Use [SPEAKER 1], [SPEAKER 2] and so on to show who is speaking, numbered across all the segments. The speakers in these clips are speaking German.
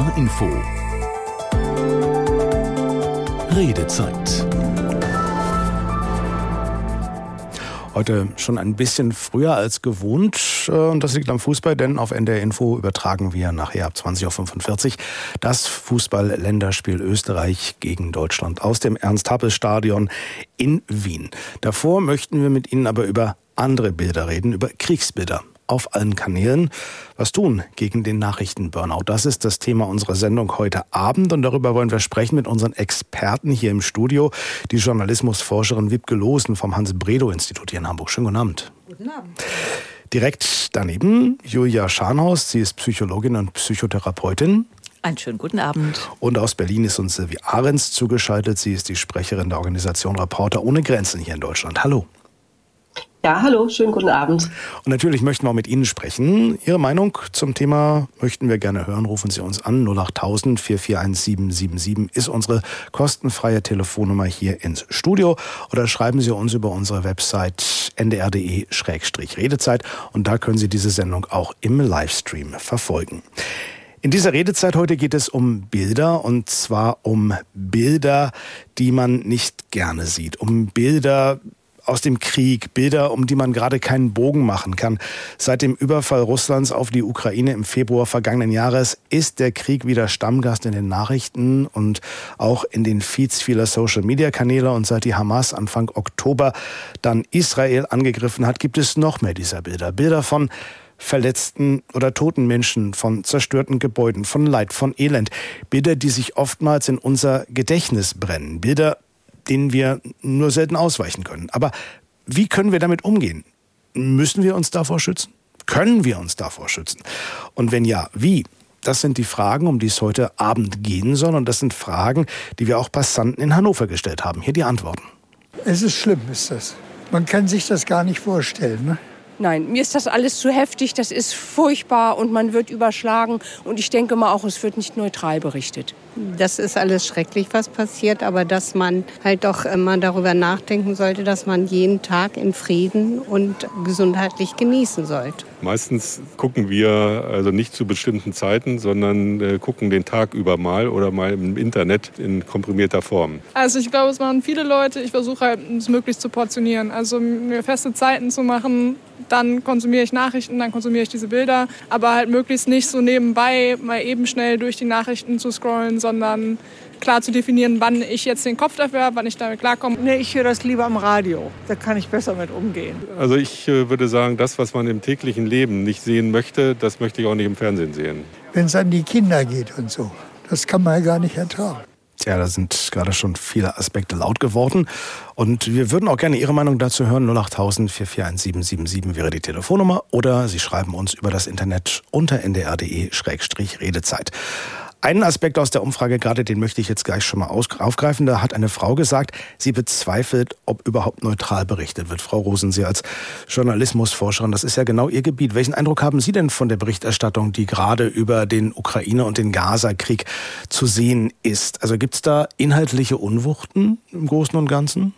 [SPEAKER 1] NDR Info Redezeit Heute schon ein bisschen früher als gewohnt. Äh, und das liegt am Fußball, denn auf NDR Info übertragen wir nachher ab 20.45 Uhr das Fußball-Länderspiel Österreich gegen Deutschland aus dem Ernst-Happel-Stadion in Wien. Davor möchten wir mit Ihnen aber über andere Bilder reden, über Kriegsbilder auf allen Kanälen. Was tun gegen den Nachrichtenburnout? Das ist das Thema unserer Sendung heute Abend und darüber wollen wir sprechen mit unseren Experten hier im Studio. Die Journalismusforscherin Wiebke Losen vom Hans-Bredow-Institut hier in Hamburg. Schönen guten Abend. Guten Abend. Direkt daneben Julia Scharnhaus. Sie ist Psychologin und Psychotherapeutin.
[SPEAKER 2] Einen schönen guten Abend.
[SPEAKER 1] Und aus Berlin ist uns Silvi Ahrens zugeschaltet. Sie ist die Sprecherin der Organisation Reporter ohne Grenzen hier in Deutschland. Hallo.
[SPEAKER 3] Ja, hallo, schönen guten Abend.
[SPEAKER 1] Und natürlich möchten wir mit Ihnen sprechen. Ihre Meinung zum Thema möchten wir gerne hören. Rufen Sie uns an. 08000 441777 ist unsere kostenfreie Telefonnummer hier ins Studio. Oder schreiben Sie uns über unsere Website ndr.de-redezeit. Und da können Sie diese Sendung auch im Livestream verfolgen. In dieser Redezeit heute geht es um Bilder und zwar um Bilder, die man nicht gerne sieht, um Bilder, aus dem Krieg, Bilder, um die man gerade keinen Bogen machen kann. Seit dem Überfall Russlands auf die Ukraine im Februar vergangenen Jahres ist der Krieg wieder Stammgast in den Nachrichten und auch in den Feeds vieler Social-Media-Kanäle. Und seit die Hamas Anfang Oktober dann Israel angegriffen hat, gibt es noch mehr dieser Bilder. Bilder von verletzten oder toten Menschen, von zerstörten Gebäuden, von Leid, von Elend. Bilder, die sich oftmals in unser Gedächtnis brennen. Bilder, denen wir nur selten ausweichen können. Aber wie können wir damit umgehen? Müssen wir uns davor schützen? Können wir uns davor schützen? Und wenn ja, wie? Das sind die Fragen, um die es heute Abend gehen soll. Und das sind Fragen, die wir auch Passanten in Hannover gestellt haben. Hier die Antworten.
[SPEAKER 4] Es ist schlimm, ist das. Man kann sich das gar nicht vorstellen. Ne?
[SPEAKER 5] Nein, mir ist das alles zu heftig, das ist furchtbar und man wird überschlagen. Und ich denke mal auch, es wird nicht neutral berichtet.
[SPEAKER 6] Das ist alles schrecklich, was passiert, aber dass man halt doch immer darüber nachdenken sollte, dass man jeden Tag in Frieden und gesundheitlich genießen sollte.
[SPEAKER 7] Meistens gucken wir also nicht zu bestimmten Zeiten, sondern äh, gucken den Tag über mal oder mal im Internet in komprimierter Form.
[SPEAKER 8] Also ich glaube, es machen viele Leute. Ich versuche halt, es möglichst zu portionieren. Also mir feste Zeiten zu machen, dann konsumiere ich Nachrichten, dann konsumiere ich diese Bilder. Aber halt möglichst nicht so nebenbei mal eben schnell durch die Nachrichten zu scrollen, sondern klar zu definieren, wann ich jetzt den Kopf dafür habe, wann ich damit klarkomme.
[SPEAKER 9] Nee, ich höre das lieber am Radio. Da kann ich besser mit umgehen.
[SPEAKER 7] Also ich äh, würde sagen, das, was man im täglichen Leben nicht sehen möchte, das möchte ich auch nicht im Fernsehen sehen.
[SPEAKER 4] Wenn es an die Kinder geht und so, das kann man ja gar nicht ertragen.
[SPEAKER 1] Tja, da sind gerade schon viele Aspekte laut geworden. Und wir würden auch gerne Ihre Meinung dazu hören. 08000 441777 wäre die Telefonnummer. Oder Sie schreiben uns über das Internet unter ndr.de-redezeit. Einen Aspekt aus der Umfrage gerade, den möchte ich jetzt gleich schon mal aufgreifen. Da hat eine Frau gesagt, sie bezweifelt, ob überhaupt neutral berichtet wird. Frau Rosen, Sie als Journalismusforscherin, das ist ja genau Ihr Gebiet. Welchen Eindruck haben Sie denn von der Berichterstattung, die gerade über den Ukraine- und den Gaza-Krieg zu sehen ist? Also gibt es da inhaltliche Unwuchten im Großen und Ganzen?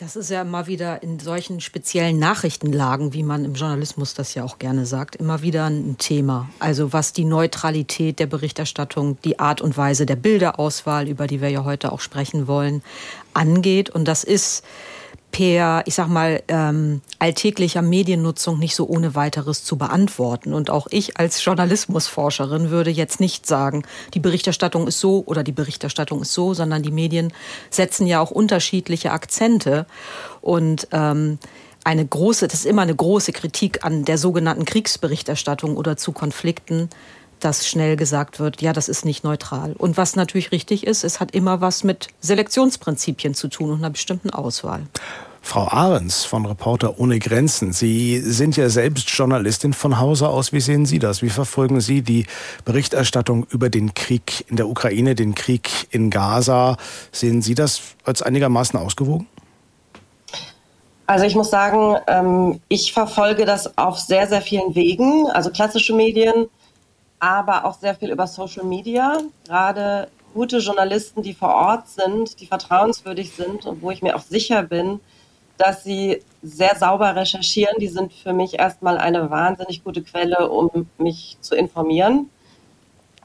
[SPEAKER 2] Das ist ja immer wieder in solchen speziellen Nachrichtenlagen, wie man im Journalismus das ja auch gerne sagt, immer wieder ein Thema. Also was die Neutralität der Berichterstattung, die Art und Weise der Bilderauswahl, über die wir ja heute auch sprechen wollen, angeht. Und das ist per, ich sag mal, ähm, alltäglicher Mediennutzung nicht so ohne weiteres zu beantworten. Und auch ich als Journalismusforscherin würde jetzt nicht sagen, die Berichterstattung ist so oder die Berichterstattung ist so, sondern die Medien setzen ja auch unterschiedliche Akzente. Und ähm, eine große, das ist immer eine große Kritik an der sogenannten Kriegsberichterstattung oder zu Konflikten, dass schnell gesagt wird, ja, das ist nicht neutral. Und was natürlich richtig ist, es hat immer was mit Selektionsprinzipien zu tun und einer bestimmten Auswahl.
[SPEAKER 1] Frau Ahrens von Reporter ohne Grenzen, Sie sind ja selbst Journalistin von Hause aus. Wie sehen Sie das? Wie verfolgen Sie die Berichterstattung über den Krieg in der Ukraine, den Krieg in Gaza? Sehen Sie das als einigermaßen ausgewogen?
[SPEAKER 3] Also ich muss sagen, ähm, ich verfolge das auf sehr, sehr vielen Wegen. Also klassische Medien, aber auch sehr viel über Social Media. Gerade gute Journalisten, die vor Ort sind, die vertrauenswürdig sind und wo ich mir auch sicher bin, dass sie sehr sauber recherchieren. Die sind für mich erstmal eine wahnsinnig gute Quelle, um mich zu informieren.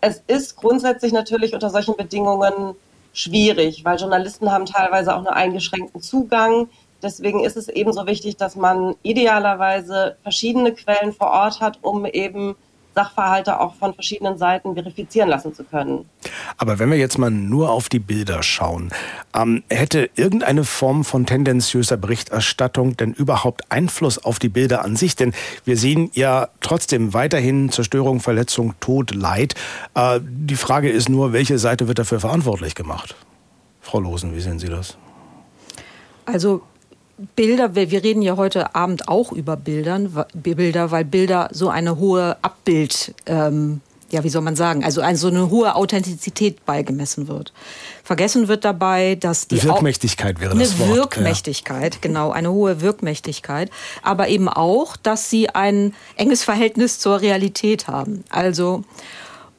[SPEAKER 3] es ist grundsätzlich natürlich unter solchen Bedingungen schwierig, weil Journalisten haben teilweise auch nur eingeschränkten Zugang. Deswegen ist es ebenso wichtig, dass man idealerweise verschiedene Quellen vor Ort hat, um eben Sachverhalte auch von verschiedenen Seiten verifizieren lassen zu können.
[SPEAKER 1] Aber wenn wir jetzt mal nur auf die Bilder schauen, ähm, hätte irgendeine Form von tendenziöser Berichterstattung denn überhaupt Einfluss auf die Bilder an sich? Denn wir sehen ja trotzdem weiterhin Zerstörung, Verletzung, Tod, Leid. Äh, die Frage ist nur, welche Seite wird dafür verantwortlich gemacht? Frau Losen, wie sehen Sie das?
[SPEAKER 2] Also Bilder, wir reden ja heute Abend auch über Bildern, Bilder, weil Bilder so eine hohe Abbild, ähm, ja, wie soll man sagen, also so eine hohe Authentizität beigemessen wird. Vergessen wird dabei, dass die
[SPEAKER 1] Wirkmächtigkeit wäre
[SPEAKER 2] das Wort. Eine Wirkmächtigkeit, ja. genau, eine hohe Wirkmächtigkeit, aber eben auch, dass sie ein enges Verhältnis zur Realität haben. Also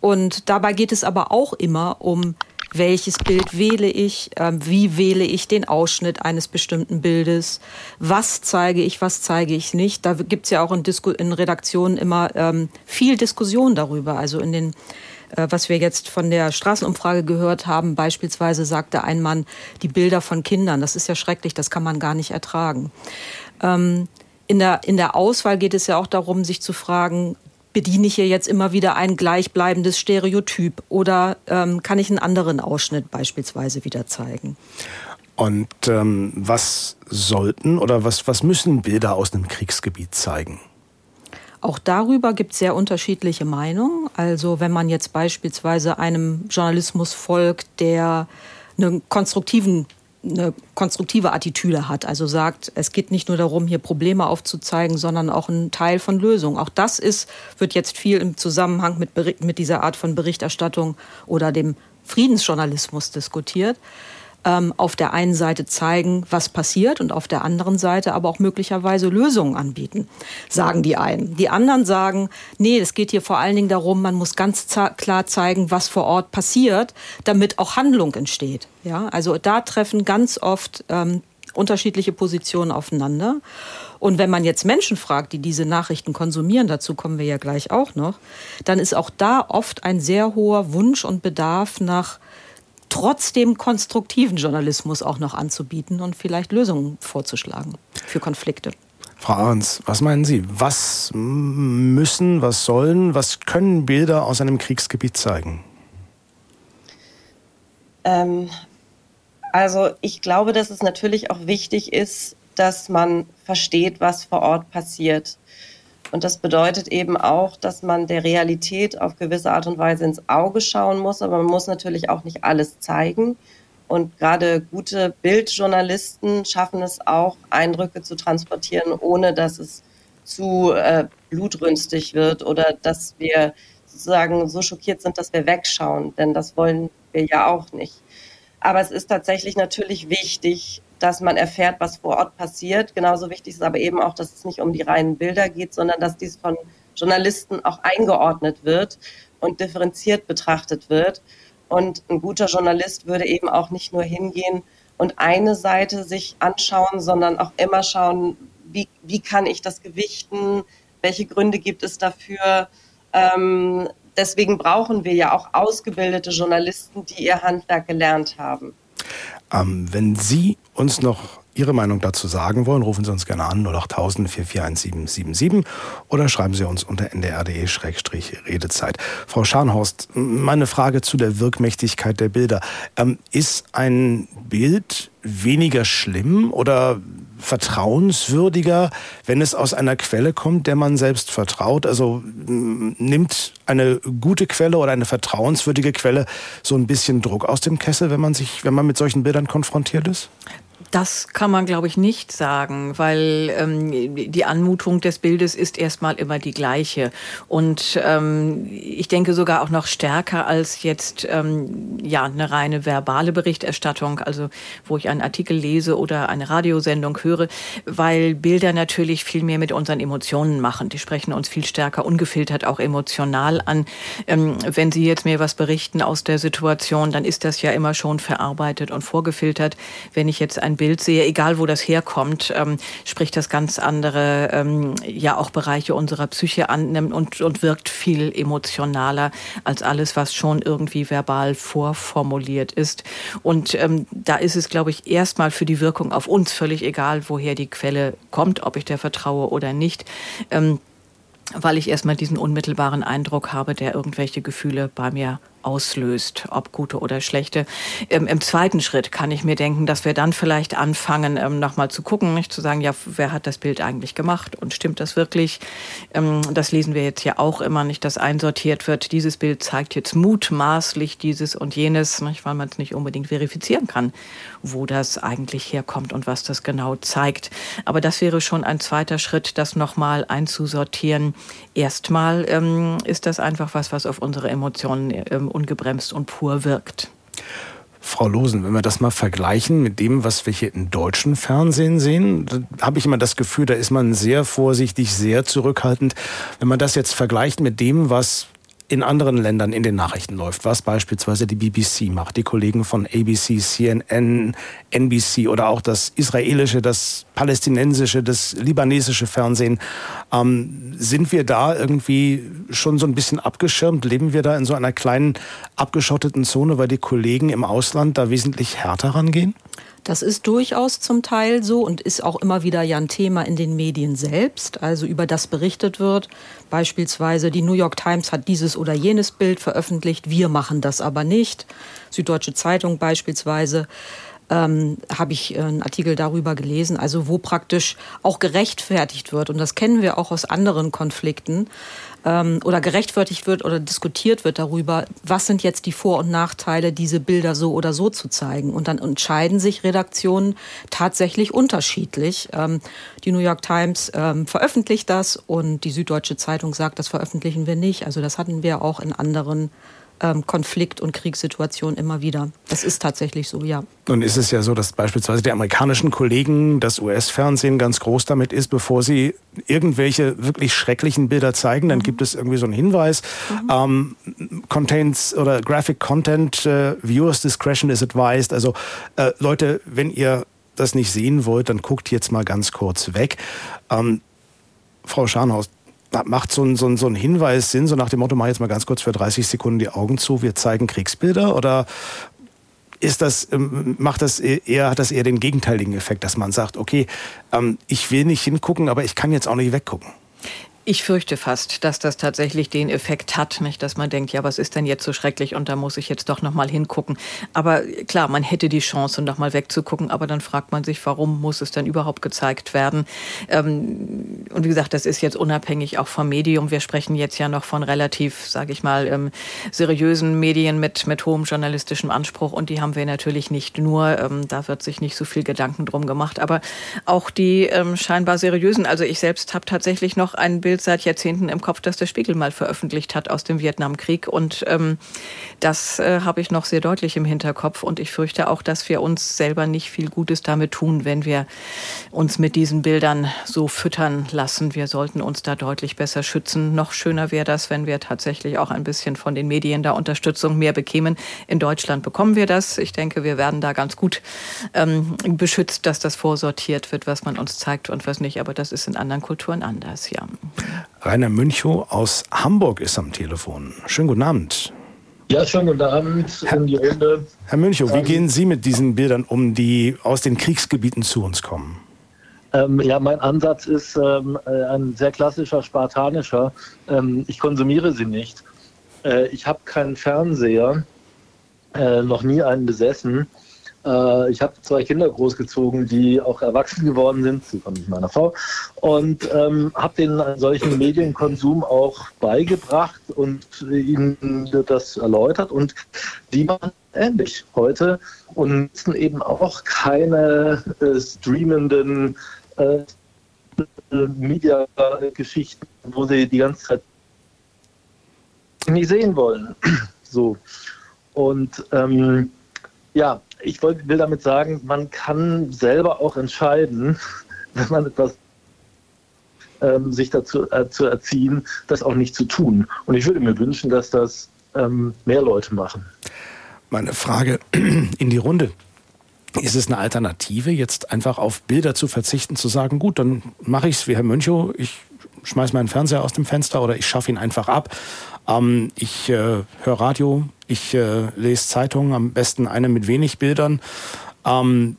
[SPEAKER 2] und dabei geht es aber auch immer um welches Bild wähle ich, äh, wie wähle ich den Ausschnitt eines bestimmten Bildes, was zeige ich, was zeige ich nicht. Da gibt es ja auch in, Disku in Redaktionen immer ähm, viel Diskussion darüber. Also in den äh, was wir jetzt von der Straßenumfrage gehört haben, beispielsweise sagte ein Mann, die Bilder von Kindern, das ist ja schrecklich, das kann man gar nicht ertragen. Ähm, in der, in der Auswahl geht es ja auch darum, sich zu fragen, bediene ich hier jetzt immer wieder ein gleichbleibendes Stereotyp oder ähm, kann ich einen anderen Ausschnitt beispielsweise wieder zeigen?
[SPEAKER 1] Und ähm, was sollten oder was, was müssen Bilder aus einem Kriegsgebiet zeigen?
[SPEAKER 2] Auch darüber gibt es sehr unterschiedliche Meinungen. Also wenn man jetzt beispielsweise einem Journalismus folgt, der einen konstruktiven eine konstruktive Attitüde hat. Also sagt, es geht nicht nur darum, hier Probleme aufzuzeigen, sondern auch ein Teil von Lösungen. Auch das ist, wird jetzt viel im Zusammenhang mit, mit dieser Art von Berichterstattung oder dem Friedensjournalismus diskutiert ähm, auf der einen Seite zeigen, was passiert und auf der anderen Seite aber auch möglicherweise Lösungen anbieten, sagen die einen. Die anderen sagen, nee, es geht hier vor allen Dingen darum, man muss ganz klar zeigen, was vor Ort passiert, damit auch Handlung entsteht. Ja, also da treffen ganz oft ähm, unterschiedliche Positionen aufeinander. Und wenn man jetzt Menschen fragt, die diese Nachrichten konsumieren, dazu kommen wir ja gleich auch noch, dann ist auch da oft ein sehr hoher Wunsch und Bedarf nach trotzdem konstruktiven Journalismus auch noch anzubieten und vielleicht Lösungen vorzuschlagen für Konflikte.
[SPEAKER 1] Frau Ahrens, was meinen Sie? Was müssen, was sollen, was können Bilder aus einem Kriegsgebiet zeigen?
[SPEAKER 3] Ähm, also ich glaube, dass es natürlich auch wichtig ist, dass man versteht, was vor Ort passiert. Und das bedeutet eben auch, dass man der Realität auf gewisse Art und Weise ins Auge schauen muss, aber man muss natürlich auch nicht alles zeigen. Und gerade gute Bildjournalisten schaffen es auch, Eindrücke zu transportieren, ohne dass es zu äh, blutrünstig wird oder dass wir sozusagen so schockiert sind, dass wir wegschauen. Denn das wollen wir ja auch nicht. Aber es ist tatsächlich natürlich wichtig, dass man erfährt, was vor Ort passiert. Genauso wichtig ist aber eben auch, dass es nicht um die reinen Bilder geht, sondern dass dies von Journalisten auch eingeordnet wird und differenziert betrachtet wird. Und ein guter Journalist würde eben auch nicht nur hingehen und eine Seite sich anschauen, sondern auch immer schauen, wie, wie kann ich das gewichten, welche Gründe gibt es dafür. Ähm, deswegen brauchen wir ja auch ausgebildete Journalisten, die ihr Handwerk gelernt haben.
[SPEAKER 1] Ähm, wenn Sie uns noch Ihre Meinung dazu sagen wollen, rufen Sie uns gerne an 08000 441777 oder schreiben Sie uns unter ndr.de-redezeit. Frau Scharnhorst, meine Frage zu der Wirkmächtigkeit der Bilder. Ähm, ist ein Bild weniger schlimm oder vertrauenswürdiger, wenn es aus einer Quelle kommt, der man selbst vertraut? Also nimmt eine gute Quelle oder eine vertrauenswürdige Quelle so ein bisschen Druck aus dem Kessel, wenn man sich, wenn man mit solchen Bildern konfrontiert ist?
[SPEAKER 10] Das kann man, glaube ich, nicht sagen, weil ähm, die Anmutung des Bildes ist erstmal immer die gleiche. Und ähm, ich denke sogar auch noch stärker als jetzt ähm, ja eine reine verbale Berichterstattung, also wo ich einen Artikel lese oder eine Radiosendung höre, weil Bilder natürlich viel mehr mit unseren Emotionen machen. Die sprechen uns viel stärker ungefiltert auch emotional an. Ähm, wenn Sie jetzt mir was berichten aus der Situation, dann ist das ja immer schon verarbeitet und vorgefiltert. Wenn ich jetzt ein Bild Bild sehe, egal wo das herkommt, ähm, spricht das ganz andere, ähm, ja auch Bereiche unserer Psyche annimmt und, und wirkt viel emotionaler als alles, was schon irgendwie verbal vorformuliert ist. Und ähm, da ist es, glaube ich, erstmal für die Wirkung auf uns völlig egal, woher die Quelle kommt, ob ich der vertraue oder nicht. Ähm, weil ich erstmal diesen unmittelbaren Eindruck habe, der irgendwelche Gefühle bei mir auslöst, ob gute oder schlechte. Ähm, Im zweiten Schritt kann ich mir denken, dass wir dann vielleicht anfangen, ähm, nochmal zu gucken, nicht zu sagen, ja, wer hat das Bild eigentlich gemacht und stimmt das wirklich? Ähm, das lesen wir jetzt ja auch immer nicht, dass einsortiert wird. Dieses Bild zeigt jetzt mutmaßlich dieses und jenes, nicht, weil man es nicht unbedingt verifizieren kann, wo das eigentlich herkommt und was das genau zeigt. Aber das wäre schon ein zweiter Schritt, das nochmal einzusortieren. Erstmal ähm, ist das einfach was, was auf unsere Emotionen ähm, ungebremst und pur wirkt.
[SPEAKER 1] Frau Losen, wenn wir das mal vergleichen mit dem, was wir hier im deutschen Fernsehen sehen, habe ich immer das Gefühl, da ist man sehr vorsichtig, sehr zurückhaltend. Wenn man das jetzt vergleicht mit dem, was in anderen Ländern in den Nachrichten läuft, was beispielsweise die BBC macht, die Kollegen von ABC, CNN, NBC oder auch das israelische, das palästinensische, das libanesische Fernsehen, ähm, sind wir da irgendwie schon so ein bisschen abgeschirmt? Leben wir da in so einer kleinen abgeschotteten Zone, weil die Kollegen im Ausland da wesentlich härter rangehen?
[SPEAKER 2] Das ist durchaus zum Teil so und ist auch immer wieder ja ein Thema in den Medien selbst, also über das berichtet wird. Beispielsweise die New York Times hat dieses oder jenes Bild veröffentlicht, wir machen das aber nicht. Süddeutsche Zeitung beispielsweise ähm, habe ich einen Artikel darüber gelesen, also wo praktisch auch gerechtfertigt wird, und das kennen wir auch aus anderen Konflikten, ähm, oder gerechtfertigt wird oder diskutiert wird darüber, was sind jetzt die Vor- und Nachteile, diese Bilder so oder so zu zeigen. Und dann entscheiden sich Redaktionen tatsächlich unterschiedlich. Ähm, die New York Times ähm, veröffentlicht das und die Süddeutsche Zeitung sagt, das veröffentlichen wir nicht. Also das hatten wir auch in anderen ähm, Konflikt- und Kriegssituation immer wieder. Das ist tatsächlich so, ja.
[SPEAKER 1] Nun ist es ja so, dass beispielsweise die amerikanischen Kollegen das US-Fernsehen ganz groß damit ist, bevor sie irgendwelche wirklich schrecklichen Bilder zeigen, dann mhm. gibt es irgendwie so einen Hinweis, mhm. ähm, contains oder graphic content, uh, viewers discretion is advised. Also äh, Leute, wenn ihr das nicht sehen wollt, dann guckt jetzt mal ganz kurz weg. Ähm, Frau Scharnhaus, macht so ein, so, ein, so ein Hinweis Sinn, so nach dem Motto, mach jetzt mal ganz kurz für 30 Sekunden die Augen zu, wir zeigen Kriegsbilder oder ist das, ähm, macht das eher, hat das eher den gegenteiligen Effekt, dass man sagt, okay, ähm, ich will nicht hingucken, aber ich kann jetzt auch nicht weggucken?
[SPEAKER 10] Ich fürchte fast, dass das tatsächlich den Effekt hat, nicht, dass man denkt, ja, was ist denn jetzt so schrecklich und da muss ich jetzt doch noch mal hingucken. Aber klar, man hätte die Chance, noch mal wegzugucken, aber dann fragt man sich, warum muss es denn überhaupt gezeigt werden? Ähm, und wie gesagt, das ist jetzt unabhängig auch vom Medium. Wir sprechen jetzt ja noch von relativ, sage ich mal, ähm, seriösen Medien mit mit hohem journalistischem Anspruch und die haben wir natürlich nicht nur. Ähm, da wird sich nicht so viel Gedanken drum gemacht, aber auch die ähm, scheinbar seriösen. Also ich selbst habe tatsächlich noch ein Bild Bild seit Jahrzehnten im Kopf, das der Spiegel mal veröffentlicht hat aus dem Vietnamkrieg. Und ähm, das äh, habe ich noch sehr deutlich im Hinterkopf. Und ich fürchte auch, dass wir uns selber nicht viel Gutes damit tun, wenn wir uns mit diesen Bildern so füttern lassen. Wir sollten uns da deutlich besser schützen. Noch schöner wäre das, wenn wir tatsächlich auch ein bisschen von den Medien da Unterstützung mehr bekämen. In Deutschland bekommen wir das. Ich denke, wir werden da ganz gut ähm, beschützt, dass das vorsortiert wird, was man uns zeigt und was nicht. Aber das ist in anderen Kulturen anders, ja.
[SPEAKER 1] Rainer Münchow aus Hamburg ist am Telefon. Schönen guten Abend.
[SPEAKER 11] Ja, schönen guten Abend
[SPEAKER 1] Herr, in die Runde. Herr Münchow, wie ähm, gehen Sie mit diesen Bildern um, die aus den Kriegsgebieten zu uns kommen?
[SPEAKER 11] Ähm, ja, mein Ansatz ist ähm, äh, ein sehr klassischer, spartanischer. Ähm, ich konsumiere sie nicht. Äh, ich habe keinen Fernseher, äh, noch nie einen besessen. Äh, ich habe zwei Kinder großgezogen, die auch erwachsen geworden sind, zusammen mit meiner Frau, und ähm, habe denen einen solchen Medienkonsum auch beigebracht und ihnen das erläutert. Und die machen ähnlich heute und nutzen eben auch keine äh, streamenden äh, Media-Geschichten, wo sie die ganze Zeit nicht sehen wollen. so. Und ähm, ja, ich will damit sagen, man kann selber auch entscheiden, wenn man etwas ähm, sich dazu äh, zu erziehen, das auch nicht zu tun. Und ich würde mir wünschen, dass das ähm, mehr Leute machen.
[SPEAKER 1] Meine Frage in die Runde. Ist es eine Alternative, jetzt einfach auf Bilder zu verzichten, zu sagen, gut, dann mache ich es wie Herr Mönchow, ich schmeiß meinen Fernseher aus dem Fenster oder ich schaffe ihn einfach ab. Ähm, ich äh, höre Radio, ich äh, lese Zeitungen, am besten eine mit wenig Bildern. Ähm,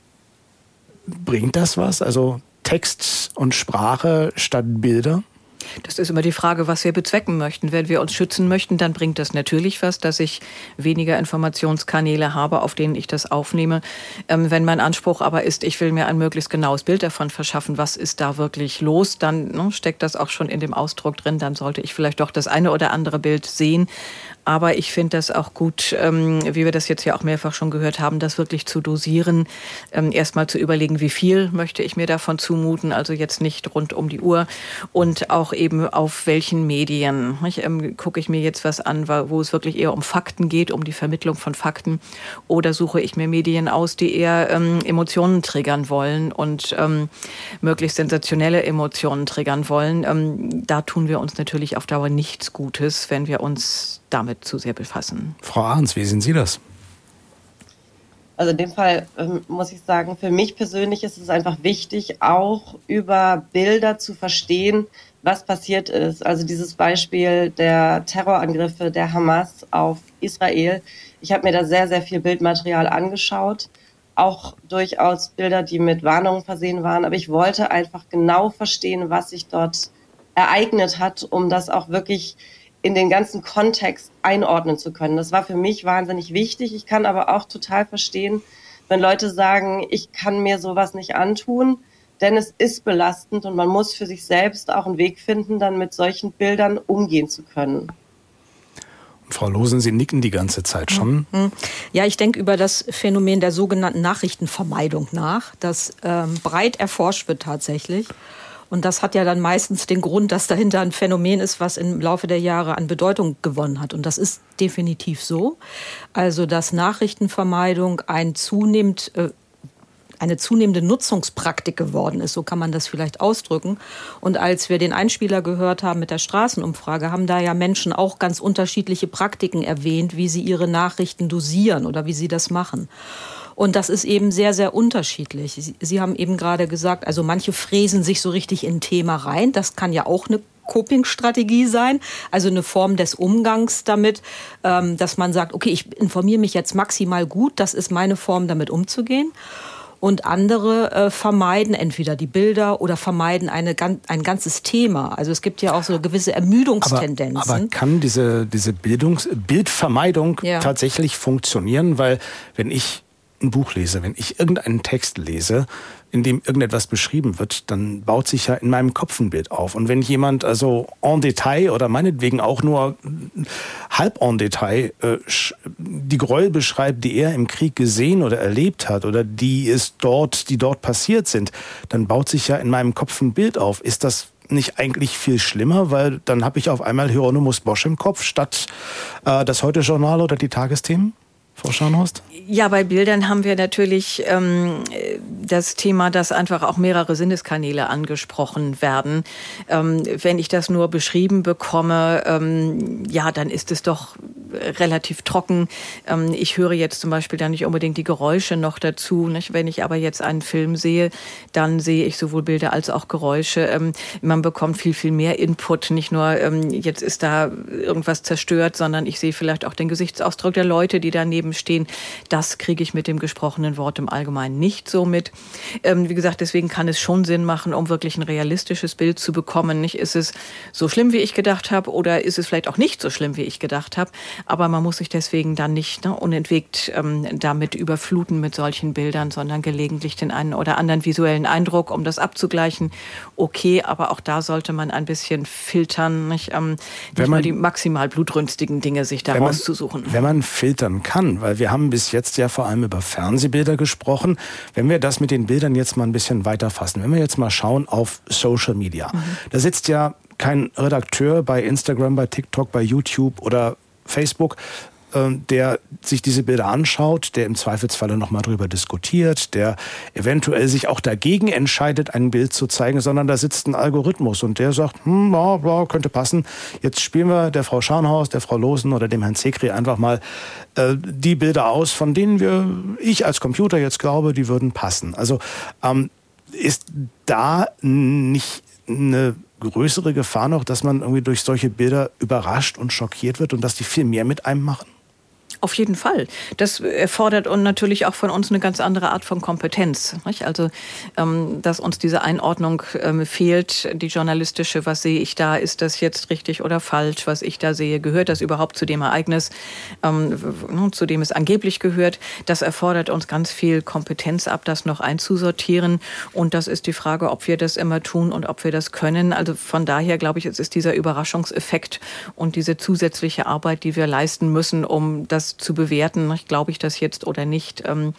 [SPEAKER 1] bringt das was? Also Text und Sprache statt Bilder?
[SPEAKER 10] Das ist immer die Frage, was wir bezwecken möchten. Wenn wir uns schützen möchten, dann bringt das natürlich was, dass ich weniger Informationskanäle habe, auf denen ich das aufnehme. Ähm, wenn mein Anspruch aber ist, ich will mir ein möglichst genaues Bild davon verschaffen, was ist da wirklich los, dann ne, steckt das auch schon in dem Ausdruck drin. Dann sollte ich vielleicht doch das eine oder andere Bild sehen. Aber ich finde das auch gut, ähm, wie wir das jetzt ja auch mehrfach schon gehört haben, das wirklich zu dosieren. Ähm, Erstmal zu überlegen, wie viel möchte ich mir davon zumuten, also jetzt nicht rund um die Uhr. Und auch eben auf welchen Medien. Ähm, gucke ich mir jetzt was an, wo es wirklich eher um Fakten geht, um die Vermittlung von Fakten. Oder suche ich mir Medien aus, die eher ähm, Emotionen triggern wollen und ähm, möglichst sensationelle Emotionen triggern wollen. Ähm, da tun wir uns natürlich auf Dauer nichts Gutes, wenn wir uns damit zu sehr befassen.
[SPEAKER 1] Frau Arns, wie sehen Sie das?
[SPEAKER 3] Also in dem Fall ähm, muss ich sagen, für mich persönlich ist es einfach wichtig, auch über Bilder zu verstehen, was passiert ist. Also dieses Beispiel der Terrorangriffe der Hamas auf Israel. Ich habe mir da sehr, sehr viel Bildmaterial angeschaut, auch durchaus Bilder, die mit Warnungen versehen waren. Aber ich wollte einfach genau verstehen, was sich dort ereignet hat, um das auch wirklich in den ganzen Kontext einordnen zu können. Das war für mich wahnsinnig wichtig. Ich kann aber auch total verstehen, wenn Leute sagen, ich kann mir sowas nicht antun, denn es ist belastend und man muss für sich selbst auch einen Weg finden, dann mit solchen Bildern umgehen zu können.
[SPEAKER 1] Frau Losen, Sie nicken die ganze Zeit schon.
[SPEAKER 2] Mhm. Ja, ich denke über das Phänomen der sogenannten Nachrichtenvermeidung nach, das ähm, breit erforscht wird tatsächlich. Und das hat ja dann meistens den Grund, dass dahinter ein Phänomen ist, was im Laufe der Jahre an Bedeutung gewonnen hat. Und das ist definitiv so. Also, dass Nachrichtenvermeidung ein zunehmend äh, eine zunehmende Nutzungspraktik geworden ist, so kann man das vielleicht ausdrücken. Und als wir den Einspieler gehört haben mit der Straßenumfrage, haben da ja Menschen auch ganz unterschiedliche Praktiken erwähnt, wie sie ihre Nachrichten dosieren oder wie sie das machen. Und das ist eben sehr, sehr unterschiedlich. Sie, Sie haben eben gerade gesagt, also manche fräsen sich so richtig in ein Thema rein. Das kann ja auch eine Coping-Strategie sein, also eine Form des Umgangs damit, ähm, dass man sagt, okay, ich informiere mich jetzt maximal gut, das ist meine Form, damit umzugehen. Und andere äh, vermeiden entweder die Bilder oder vermeiden eine, ein ganzes Thema. Also es gibt ja auch so gewisse Ermüdungstendenzen.
[SPEAKER 1] Aber, aber kann diese, diese Bildungs Bildvermeidung ja. tatsächlich funktionieren? Weil wenn ich ein Buch lese, wenn ich irgendeinen Text lese, in dem irgendetwas beschrieben wird, dann baut sich ja in meinem Kopf ein Bild auf. Und wenn jemand also en Detail oder meinetwegen auch nur halb en Detail äh, die Gräuel beschreibt, die er im Krieg gesehen oder erlebt hat oder die ist dort, die dort passiert sind, dann baut sich ja in meinem Kopf ein Bild auf. Ist das nicht eigentlich viel schlimmer, weil dann habe ich auf einmal Hieronymus Bosch im Kopf statt äh, das Heute-Journal oder die Tagesthemen? Frau Scharnhorst?
[SPEAKER 10] Ja, bei Bildern haben wir natürlich ähm, das Thema, dass einfach auch mehrere Sinneskanäle angesprochen werden. Ähm, wenn ich das nur beschrieben bekomme, ähm, ja, dann ist es doch relativ trocken. Ähm, ich höre jetzt zum Beispiel dann nicht unbedingt die Geräusche noch dazu. Nicht? Wenn ich aber jetzt einen Film sehe, dann sehe ich sowohl Bilder als auch Geräusche. Ähm, man bekommt viel, viel mehr Input. Nicht nur, ähm, jetzt ist da irgendwas zerstört, sondern ich sehe vielleicht auch den Gesichtsausdruck der Leute, die daneben stehen. Das kriege ich mit dem gesprochenen Wort im Allgemeinen nicht so mit. wie gesagt, deswegen kann es schon Sinn machen, um wirklich ein realistisches Bild zu bekommen. Nicht, ist es so schlimm, wie ich gedacht habe, oder ist es vielleicht auch nicht so schlimm, wie ich gedacht habe. Aber man muss sich deswegen dann nicht ne, unentwegt ähm, damit überfluten mit solchen Bildern, sondern gelegentlich den einen oder anderen visuellen Eindruck, um das abzugleichen. Okay, aber auch da sollte man ein bisschen filtern, nicht, ähm, nicht man, nur die maximal blutrünstigen Dinge sich daraus zu suchen.
[SPEAKER 1] Wenn man filtern kann, weil wir haben bis jetzt ja vor allem über Fernsehbilder gesprochen. Wenn wir das mit den Bildern jetzt mal ein bisschen weiter fassen, wenn wir jetzt mal schauen auf Social Media, mhm. da sitzt ja kein Redakteur bei Instagram, bei TikTok, bei YouTube oder Facebook der sich diese Bilder anschaut, der im Zweifelsfalle nochmal drüber diskutiert, der eventuell sich auch dagegen entscheidet, ein Bild zu zeigen, sondern da sitzt ein Algorithmus und der sagt, hm, ja, ja, könnte passen. Jetzt spielen wir der Frau Scharnhaus, der Frau Losen oder dem Herrn Zekri einfach mal äh, die Bilder aus, von denen wir, ich als Computer jetzt glaube, die würden passen. Also ähm, ist da nicht eine größere Gefahr noch, dass man irgendwie durch solche Bilder überrascht und schockiert wird und dass die viel mehr mit einem machen?
[SPEAKER 10] Auf jeden Fall. Das erfordert und natürlich auch von uns eine ganz andere Art von Kompetenz. Nicht? Also, ähm, dass uns diese Einordnung ähm, fehlt, die journalistische, was sehe ich da, ist das jetzt richtig oder falsch, was ich da sehe, gehört das überhaupt zu dem Ereignis, ähm, zu dem es angeblich gehört. Das erfordert uns ganz viel Kompetenz ab, das noch einzusortieren. Und das ist die Frage, ob wir das immer tun und ob wir das können. Also von daher glaube ich, es ist dieser Überraschungseffekt und diese zusätzliche Arbeit, die wir leisten müssen, um das zu bewerten, glaube ich das jetzt oder nicht, ähm,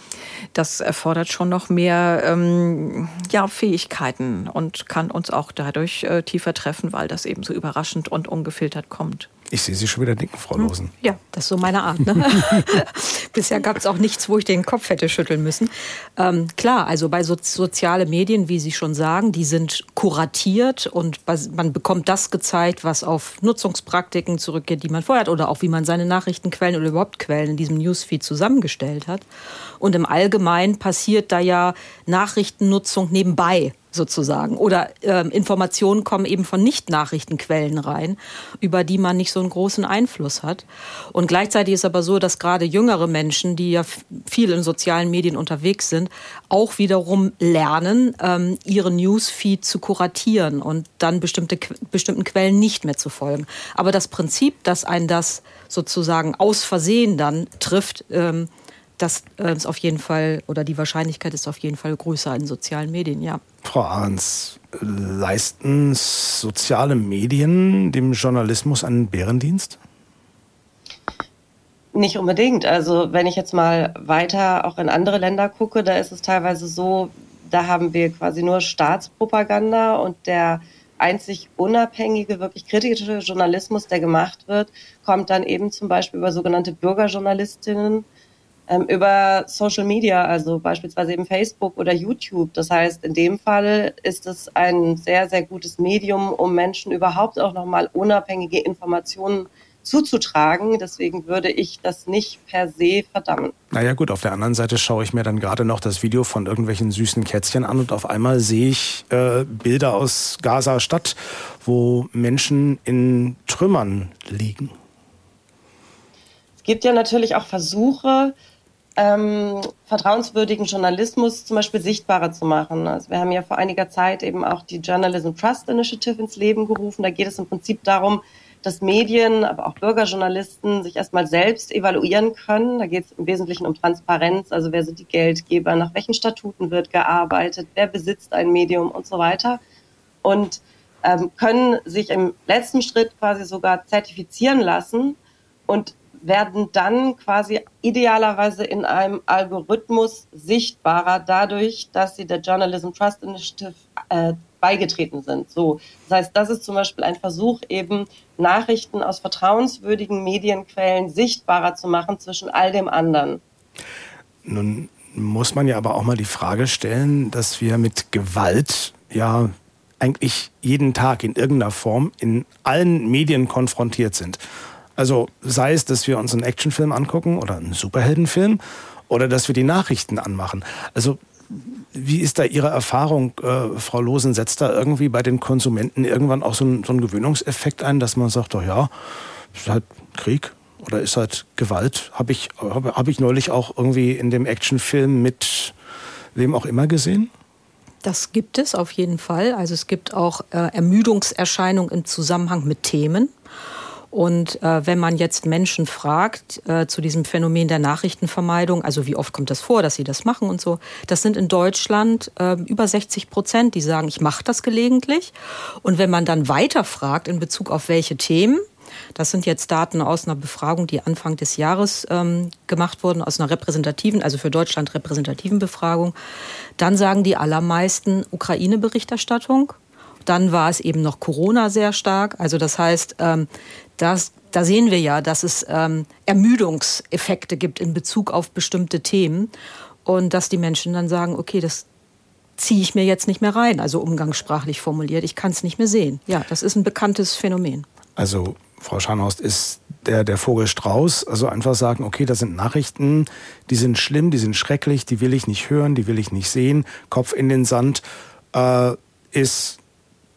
[SPEAKER 10] das erfordert schon noch mehr ähm, ja, Fähigkeiten und kann uns auch dadurch äh, tiefer treffen, weil das eben so überraschend und ungefiltert kommt.
[SPEAKER 1] Ich sehe Sie schon wieder nicken, Frau hm. Losen.
[SPEAKER 2] Ja, das ist so meine Art. Ne? Bisher gab es auch nichts, wo ich den Kopf hätte schütteln müssen. Ähm, klar, also bei so, soziale Medien, wie Sie schon sagen, die sind kuratiert und man bekommt das gezeigt, was auf Nutzungspraktiken zurückgeht, die man vorher hat oder auch wie man seine Nachrichtenquellen oder überhaupt Quellen in diesem Newsfeed zusammengestellt hat. Und im Allgemeinen passiert da ja Nachrichtennutzung nebenbei sozusagen. Oder äh, Informationen kommen eben von Nicht-Nachrichtenquellen rein, über die man nicht so einen großen Einfluss hat. Und gleichzeitig ist aber so, dass gerade jüngere Menschen, die ja viel in sozialen Medien unterwegs sind, auch wiederum lernen, ähm, ihre Newsfeed zu kuratieren und dann bestimmte, bestimmten Quellen nicht mehr zu folgen. Aber das Prinzip, dass ein das sozusagen aus Versehen dann trifft, ähm, das äh, ist auf jeden Fall, oder die Wahrscheinlichkeit ist auf jeden Fall größer in sozialen Medien, ja.
[SPEAKER 1] Frau Ahrens, leisten soziale Medien dem Journalismus einen Bärendienst?
[SPEAKER 3] Nicht unbedingt. Also wenn ich jetzt mal weiter auch in andere Länder gucke, da ist es teilweise so, da haben wir quasi nur Staatspropaganda und der einzig unabhängige, wirklich kritische Journalismus, der gemacht wird, kommt dann eben zum Beispiel über sogenannte Bürgerjournalistinnen, über Social Media, also beispielsweise eben Facebook oder YouTube. Das heißt, in dem Fall ist es ein sehr, sehr gutes Medium, um Menschen überhaupt auch nochmal unabhängige Informationen zuzutragen. Deswegen würde ich das nicht per se verdammen.
[SPEAKER 1] Naja gut, auf der anderen Seite schaue ich mir dann gerade noch das Video von irgendwelchen süßen Kätzchen an und auf einmal sehe ich äh, Bilder aus Gaza-Stadt, wo Menschen in Trümmern liegen.
[SPEAKER 3] Es gibt ja natürlich auch Versuche, ähm, vertrauenswürdigen Journalismus zum Beispiel sichtbarer zu machen. Also wir haben ja vor einiger Zeit eben auch die Journalism Trust Initiative ins Leben gerufen. Da geht es im Prinzip darum, dass Medien, aber auch Bürgerjournalisten sich erstmal selbst evaluieren können. Da geht es im Wesentlichen um Transparenz, also wer sind die Geldgeber, nach welchen Statuten wird gearbeitet, wer besitzt ein Medium und so weiter. Und ähm, können sich im letzten Schritt quasi sogar zertifizieren lassen und werden dann quasi idealerweise in einem Algorithmus sichtbarer dadurch, dass sie der Journalism Trust Initiative äh, beigetreten sind. So, das heißt, das ist zum Beispiel ein Versuch, eben Nachrichten aus vertrauenswürdigen Medienquellen sichtbarer zu machen zwischen all dem anderen.
[SPEAKER 1] Nun muss man ja aber auch mal die Frage stellen, dass wir mit Gewalt ja eigentlich jeden Tag in irgendeiner Form in allen Medien konfrontiert sind. Also sei es, dass wir uns einen Actionfilm angucken oder einen Superheldenfilm oder dass wir die Nachrichten anmachen. Also wie ist da Ihre Erfahrung, äh, Frau Losen? Setzt da irgendwie bei den Konsumenten irgendwann auch so ein, so ein Gewöhnungseffekt ein, dass man sagt, doch ja, ist halt Krieg oder ist halt Gewalt? Habe ich, hab, hab ich neulich auch irgendwie in dem Actionfilm mit wem auch immer gesehen?
[SPEAKER 2] Das gibt es auf jeden Fall. Also es gibt auch äh, Ermüdungserscheinungen im Zusammenhang mit Themen. Und äh, wenn man jetzt Menschen fragt äh, zu diesem Phänomen der Nachrichtenvermeidung, also wie oft kommt das vor, dass sie das machen und so, das sind in Deutschland äh, über 60 Prozent, die sagen, ich mache das gelegentlich. Und wenn man dann weiter fragt in Bezug auf welche Themen, das sind jetzt Daten aus einer Befragung, die Anfang des Jahres ähm, gemacht wurden, aus einer repräsentativen, also für Deutschland repräsentativen Befragung. Dann sagen die allermeisten Ukraine-Berichterstattung, Dann war es eben noch Corona sehr stark. Also das heißt, ähm, das, da sehen wir ja, dass es ähm, Ermüdungseffekte gibt in Bezug auf bestimmte Themen und dass die Menschen dann sagen, okay, das ziehe ich mir jetzt nicht mehr rein, also umgangssprachlich formuliert, ich kann es nicht mehr sehen. Ja, das ist ein bekanntes Phänomen.
[SPEAKER 1] Also Frau Scharnhorst ist der, der Vogel Strauß, also einfach sagen, okay, das sind Nachrichten, die sind schlimm, die sind schrecklich, die will ich nicht hören, die will ich nicht sehen, Kopf in den Sand, äh, ist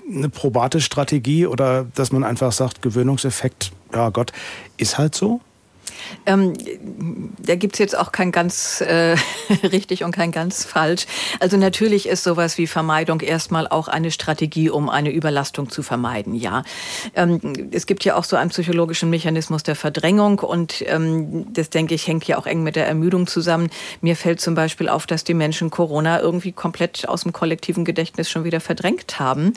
[SPEAKER 1] eine probate Strategie oder dass man einfach sagt, Gewöhnungseffekt, ja Gott, ist halt so?
[SPEAKER 10] Ähm, da gibt's jetzt auch kein ganz äh, richtig und kein ganz falsch. Also natürlich ist sowas wie Vermeidung erstmal auch eine Strategie, um eine Überlastung zu vermeiden, ja. Ähm, es gibt ja auch so einen psychologischen Mechanismus der Verdrängung und ähm, das, denke ich, hängt ja auch eng mit der Ermüdung zusammen. Mir fällt zum Beispiel auf, dass die Menschen Corona irgendwie komplett aus dem kollektiven Gedächtnis schon wieder verdrängt haben.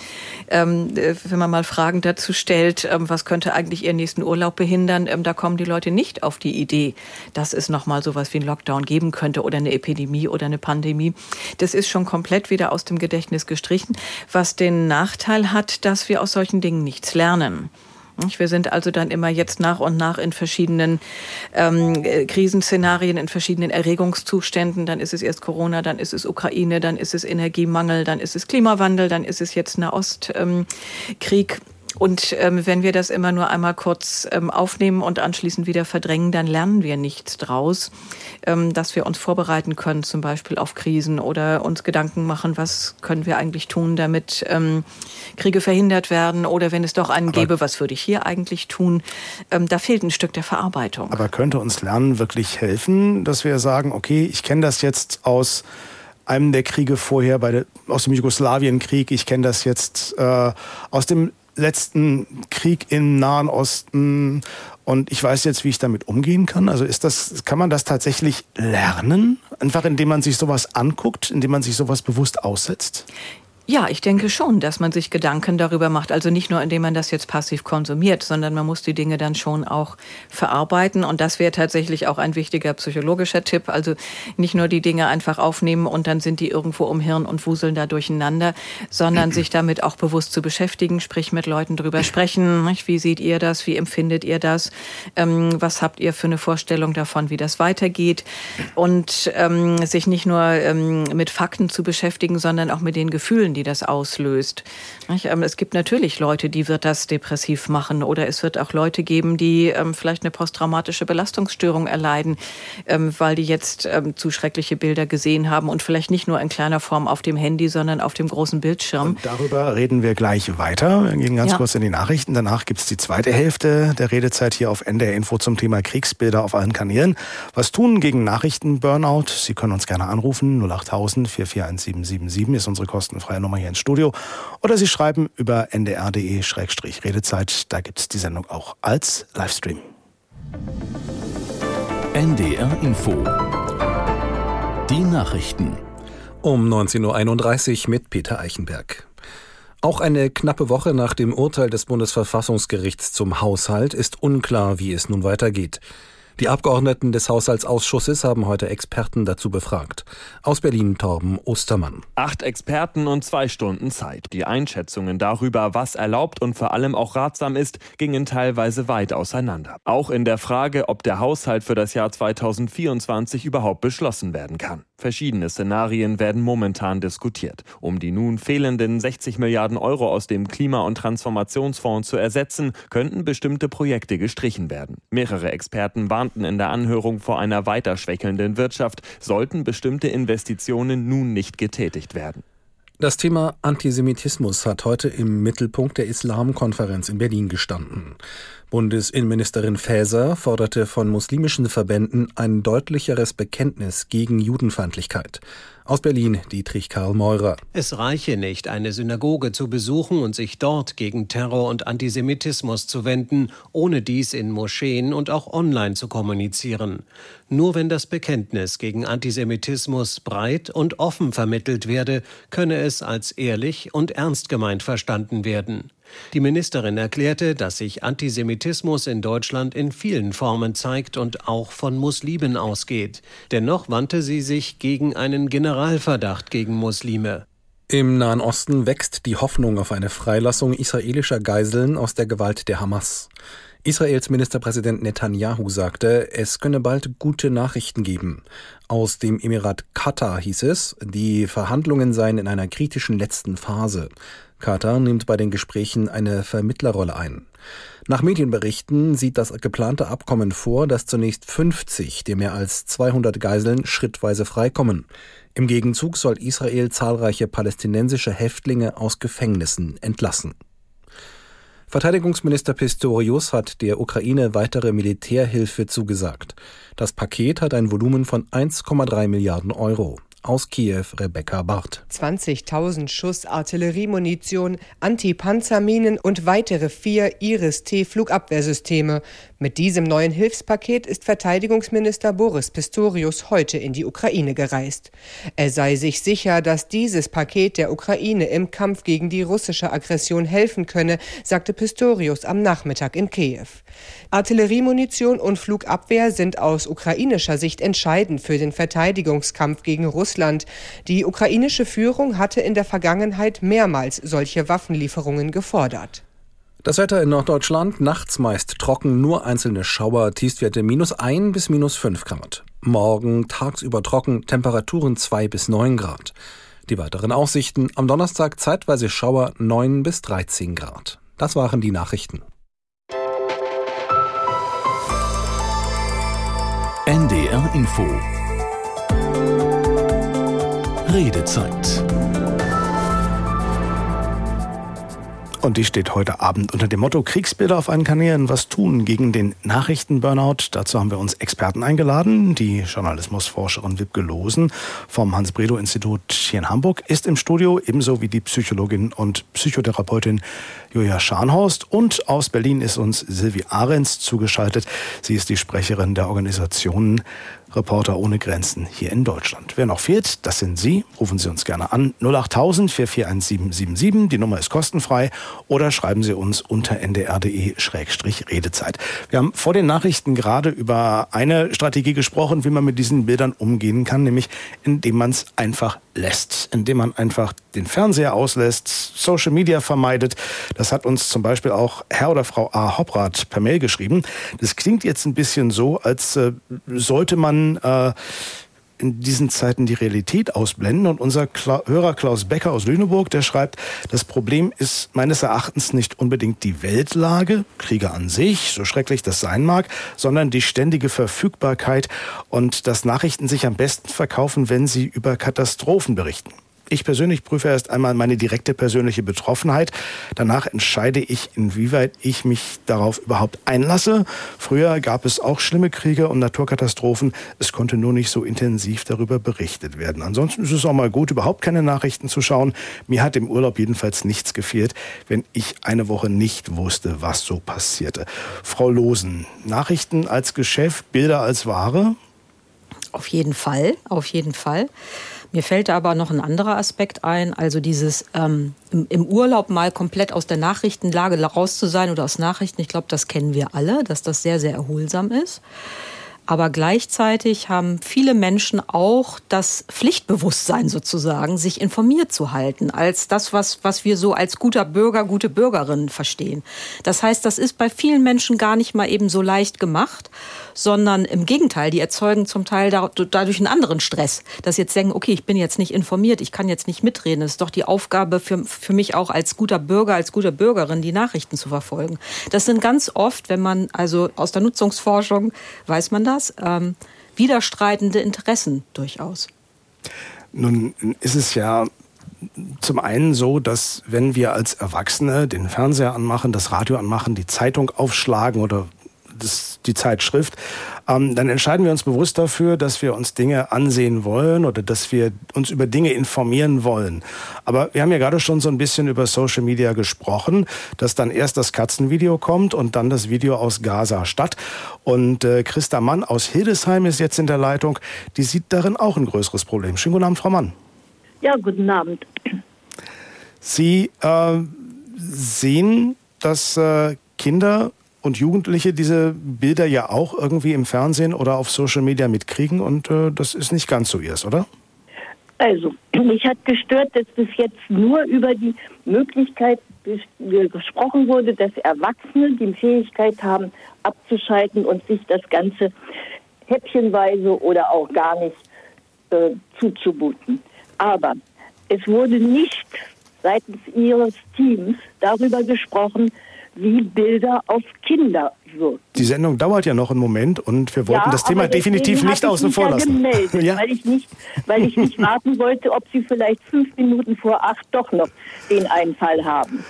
[SPEAKER 10] Ähm, äh, wenn man mal Fragen dazu stellt, ähm, was könnte eigentlich ihren nächsten Urlaub behindern, ähm, da kommen die Leute nicht auf die Idee, dass es nochmal sowas wie einen Lockdown geben könnte oder eine Epidemie oder eine Pandemie. Das ist schon komplett wieder aus dem Gedächtnis gestrichen, was den Nachteil hat, dass wir aus solchen Dingen nichts lernen. Wir sind also dann immer jetzt nach und nach in verschiedenen ähm, Krisenszenarien, in verschiedenen Erregungszuständen. Dann ist es erst Corona, dann ist es Ukraine, dann ist es Energiemangel, dann ist es Klimawandel, dann ist es jetzt Nahostkrieg. Ähm, und ähm, wenn wir das immer nur einmal kurz ähm, aufnehmen und anschließend wieder verdrängen, dann lernen wir nichts draus, ähm, dass wir uns vorbereiten können, zum Beispiel auf Krisen oder uns Gedanken machen, was können wir eigentlich tun, damit ähm, Kriege verhindert werden oder wenn es doch einen Aber gäbe, was würde ich hier eigentlich tun? Ähm, da fehlt ein Stück der Verarbeitung.
[SPEAKER 1] Aber könnte uns Lernen wirklich helfen, dass wir sagen, okay, ich kenne das jetzt aus einem der Kriege vorher, bei der, aus dem Jugoslawienkrieg, ich kenne das jetzt äh, aus dem letzten Krieg im Nahen Osten und ich weiß jetzt, wie ich damit umgehen kann. Also ist das, kann man das tatsächlich lernen? Einfach indem man sich sowas anguckt, indem man sich sowas bewusst aussetzt?
[SPEAKER 10] Ja, ich denke schon, dass man sich Gedanken darüber macht. Also nicht nur, indem man das jetzt passiv konsumiert, sondern man muss die Dinge dann schon auch verarbeiten. Und das wäre tatsächlich auch ein wichtiger psychologischer Tipp. Also nicht nur die Dinge einfach aufnehmen und dann sind die irgendwo um Hirn und wuseln da durcheinander, sondern sich damit auch bewusst zu beschäftigen, sprich mit Leuten drüber sprechen. Wie seht ihr das? Wie empfindet ihr das? Ähm, was habt ihr für eine Vorstellung davon, wie das weitergeht? Und ähm, sich nicht nur ähm, mit Fakten zu beschäftigen, sondern auch mit den Gefühlen, Emotionen, die das auslöst. Ähm, es gibt natürlich Leute, die wird das depressiv machen oder es wird auch Leute geben, die ähm, vielleicht eine posttraumatische Belastungsstörung erleiden, ähm, weil die jetzt zu schreckliche Bilder gesehen haben und vielleicht nicht nur in kleiner Form auf dem Handy, sondern auf dem großen Bildschirm.
[SPEAKER 1] Und darüber reden wir gleich weiter. Wir gehen ganz ja. kurz in die Nachrichten. Danach gibt es die zweite Hälfte der Redezeit hier auf NDR Info zum Thema Kriegsbilder auf allen Kanälen. Was tun gegen Nachrichten-Burnout? Sie können uns gerne anrufen. 08000 441777 ist unsere kostenfreie Nummer hier ins Studio. Oder Sie schreiben über ndr.de-redezeit. Da gibt es die Sendung auch als Livestream.
[SPEAKER 12] NDR Info. Die Nachrichten.
[SPEAKER 13] Um 19.31 Uhr mit Peter Eichenberg. Auch eine knappe Woche nach dem Urteil des Bundesverfassungsgerichts zum Haushalt ist unklar, wie es nun weitergeht. Die Abgeordneten des Haushaltsausschusses haben heute Experten dazu befragt. Aus Berlin Torben Ostermann.
[SPEAKER 14] Acht Experten und zwei Stunden Zeit. Die Einschätzungen darüber, was erlaubt und vor allem auch ratsam ist, gingen teilweise weit auseinander. Auch in der Frage, ob der Haushalt für das Jahr 2024 überhaupt beschlossen werden kann. Verschiedene Szenarien werden momentan diskutiert. Um die nun fehlenden 60 Milliarden Euro aus dem Klima- und Transformationsfonds zu ersetzen, könnten bestimmte Projekte gestrichen werden. Mehrere Experten warnten in der Anhörung vor einer weiter schwächelnden Wirtschaft, sollten bestimmte Investitionen nun nicht getätigt werden.
[SPEAKER 13] Das Thema Antisemitismus hat heute im Mittelpunkt der Islamkonferenz in Berlin gestanden. Bundesinnenministerin Faeser forderte von muslimischen Verbänden ein deutlicheres Bekenntnis gegen Judenfeindlichkeit. Aus Berlin Dietrich Karl Meurer.
[SPEAKER 15] Es reiche nicht, eine Synagoge zu besuchen und sich dort gegen Terror und Antisemitismus zu wenden, ohne dies in Moscheen und auch online zu kommunizieren. Nur wenn das Bekenntnis gegen Antisemitismus breit und offen vermittelt werde, könne es als ehrlich und ernst gemeint verstanden werden. Die Ministerin erklärte, dass sich Antisemitismus in Deutschland in vielen Formen zeigt und auch von Muslimen ausgeht. Dennoch wandte sie sich gegen einen Generalverdacht gegen Muslime.
[SPEAKER 13] Im Nahen Osten wächst die Hoffnung auf eine Freilassung israelischer Geiseln aus der Gewalt der Hamas. Israels Ministerpräsident Netanyahu sagte, es könne bald gute Nachrichten geben. Aus dem Emirat Katar hieß es, die Verhandlungen seien in einer kritischen letzten Phase. Katar nimmt bei den Gesprächen eine Vermittlerrolle ein. Nach Medienberichten sieht das geplante Abkommen vor, dass zunächst 50 der mehr als 200 Geiseln schrittweise freikommen. Im Gegenzug soll Israel zahlreiche palästinensische Häftlinge aus Gefängnissen entlassen. Verteidigungsminister Pistorius hat der Ukraine weitere Militärhilfe zugesagt. Das Paket hat ein Volumen von 1,3 Milliarden Euro. Aus Kiew Rebecca Barth.
[SPEAKER 16] 20.000 Schuss Artilleriemunition, Antipanzerminen und weitere vier Iris-T-Flugabwehrsysteme. Mit diesem neuen Hilfspaket ist Verteidigungsminister Boris Pistorius heute in die Ukraine gereist. Er sei sich sicher, dass dieses Paket der Ukraine im Kampf gegen die russische Aggression helfen könne, sagte Pistorius am Nachmittag in Kiew. Artilleriemunition und Flugabwehr sind aus ukrainischer Sicht entscheidend für den Verteidigungskampf gegen Russland. Die ukrainische Führung hatte in der Vergangenheit mehrmals solche Waffenlieferungen gefordert.
[SPEAKER 13] Das Wetter in Norddeutschland nachts meist trocken, nur einzelne Schauer, Tiefstwerte minus 1 bis minus 5 Grad. Morgen tagsüber trocken, Temperaturen 2 bis 9 Grad. Die weiteren Aussichten am Donnerstag zeitweise Schauer 9 bis 13 Grad. Das waren die Nachrichten.
[SPEAKER 12] NDR Info Redezeit
[SPEAKER 1] Und die steht heute Abend unter dem Motto Kriegsbilder auf allen Kanälen. Was tun gegen den Nachrichtenburnout? Dazu haben wir uns Experten eingeladen. Die Journalismusforscherin Wipke Losen vom Hans-Bredow-Institut hier in Hamburg ist im Studio, ebenso wie die Psychologin und Psychotherapeutin Julia Scharnhorst. Und aus Berlin ist uns Silvi Ahrens zugeschaltet. Sie ist die Sprecherin der Organisation Reporter ohne Grenzen hier in Deutschland. Wer noch fehlt, das sind Sie. Rufen Sie uns gerne an 08000 441777. Die Nummer ist kostenfrei oder schreiben Sie uns unter ndr.de-redezeit. Wir haben vor den Nachrichten gerade über eine Strategie gesprochen, wie man mit diesen Bildern umgehen kann, nämlich indem man es einfach lässt, indem man einfach den Fernseher auslässt, Social Media vermeidet. Das hat uns zum Beispiel auch Herr oder Frau A. Hopprath per Mail geschrieben. Das klingt jetzt ein bisschen so, als äh, sollte man äh, in diesen Zeiten die Realität ausblenden. Und unser Kla Hörer Klaus Becker aus Lüneburg, der schreibt, das Problem ist meines Erachtens nicht unbedingt die Weltlage, Kriege an sich, so schrecklich das sein mag, sondern die ständige Verfügbarkeit und dass Nachrichten sich am besten verkaufen, wenn sie über Katastrophen berichten. Ich persönlich prüfe erst einmal meine direkte persönliche Betroffenheit. Danach entscheide ich, inwieweit ich mich darauf überhaupt einlasse. Früher gab es auch schlimme Kriege und Naturkatastrophen. Es konnte nur nicht so intensiv darüber berichtet werden. Ansonsten ist es auch mal gut, überhaupt keine Nachrichten zu schauen. Mir hat im Urlaub jedenfalls nichts gefehlt, wenn ich eine Woche nicht wusste, was so passierte. Frau Losen, Nachrichten als Geschäft, Bilder als Ware?
[SPEAKER 2] Auf jeden Fall, auf jeden Fall. Mir fällt aber noch ein anderer Aspekt ein, also dieses ähm, im, im, Urlaub mal komplett aus der Nachrichtenlage raus zu sein oder aus Nachrichten. Ich glaube, das kennen wir alle, dass das sehr, sehr erholsam ist. Aber gleichzeitig haben viele Menschen auch das Pflichtbewusstsein sozusagen, sich informiert zu halten, als das, was, was wir so als guter Bürger, gute Bürgerin verstehen. Das heißt, das ist bei vielen Menschen gar nicht mal eben so leicht gemacht, sondern im Gegenteil, die erzeugen zum Teil dadurch einen anderen Stress, dass jetzt denken, okay, ich bin jetzt nicht informiert, ich kann jetzt nicht mitreden. Das ist doch die Aufgabe für, für mich auch als guter Bürger, als gute Bürgerin, die Nachrichten zu verfolgen. Das sind ganz oft, wenn man also aus der Nutzungsforschung weiß man das, ähm, widerstreitende Interessen durchaus.
[SPEAKER 1] Nun ist es ja zum einen so, dass wenn wir als Erwachsene den Fernseher anmachen, das Radio anmachen, die Zeitung aufschlagen oder das, die Zeitschrift, ähm, dann entscheiden wir uns bewusst dafür, dass wir uns Dinge ansehen wollen oder dass wir uns über Dinge informieren wollen. Aber wir haben ja gerade schon so ein bisschen über Social Media gesprochen, dass dann erst das Katzenvideo kommt und dann das Video aus Gaza-Stadt. Und äh, Christa Mann aus Hildesheim ist jetzt in der Leitung. Die sieht darin auch ein größeres Problem. Schönen guten Abend, Frau Mann.
[SPEAKER 17] Ja, guten Abend.
[SPEAKER 1] Sie äh, sehen, dass äh, Kinder und Jugendliche diese Bilder ja auch irgendwie im Fernsehen oder auf Social Media mitkriegen und äh, das ist nicht ganz so ihrs, oder?
[SPEAKER 17] Also, mich hat gestört, dass bis jetzt nur über die Möglichkeit gesprochen wurde, dass Erwachsene die Fähigkeit haben, abzuschalten und sich das Ganze häppchenweise oder auch gar nicht äh, zuzumuten. Aber es wurde nicht seitens Ihres Teams darüber gesprochen, wie Bilder auf Kinder wirken.
[SPEAKER 1] Die Sendung dauert ja noch einen Moment und wir wollten
[SPEAKER 17] ja,
[SPEAKER 1] das Thema definitiv nicht außen vor lassen.
[SPEAKER 17] Gemeldet, ja. weil, ich nicht, weil ich nicht warten wollte, ob Sie vielleicht fünf Minuten vor acht doch noch den Einfall haben.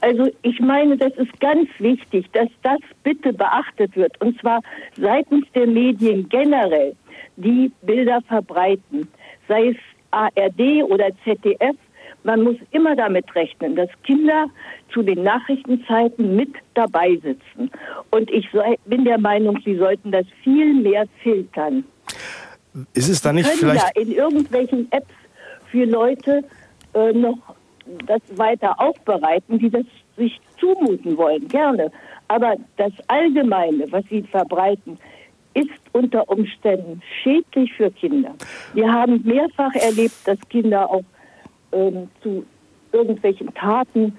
[SPEAKER 17] Also ich meine, das ist ganz wichtig, dass das bitte beachtet wird. Und zwar seitens der Medien generell, die Bilder verbreiten, sei es ARD oder ZDF man muss immer damit rechnen, dass Kinder zu den Nachrichtenzeiten mit dabei sitzen. Und ich bin der Meinung, sie sollten das viel mehr filtern.
[SPEAKER 1] Ist es da nicht
[SPEAKER 17] können
[SPEAKER 1] vielleicht
[SPEAKER 17] ja in irgendwelchen Apps für Leute äh, noch das weiter aufbereiten, die das sich zumuten wollen, gerne. Aber das Allgemeine, was sie verbreiten, ist unter Umständen schädlich für Kinder. Wir haben mehrfach erlebt, dass Kinder auch ähm, zu irgendwelchen Taten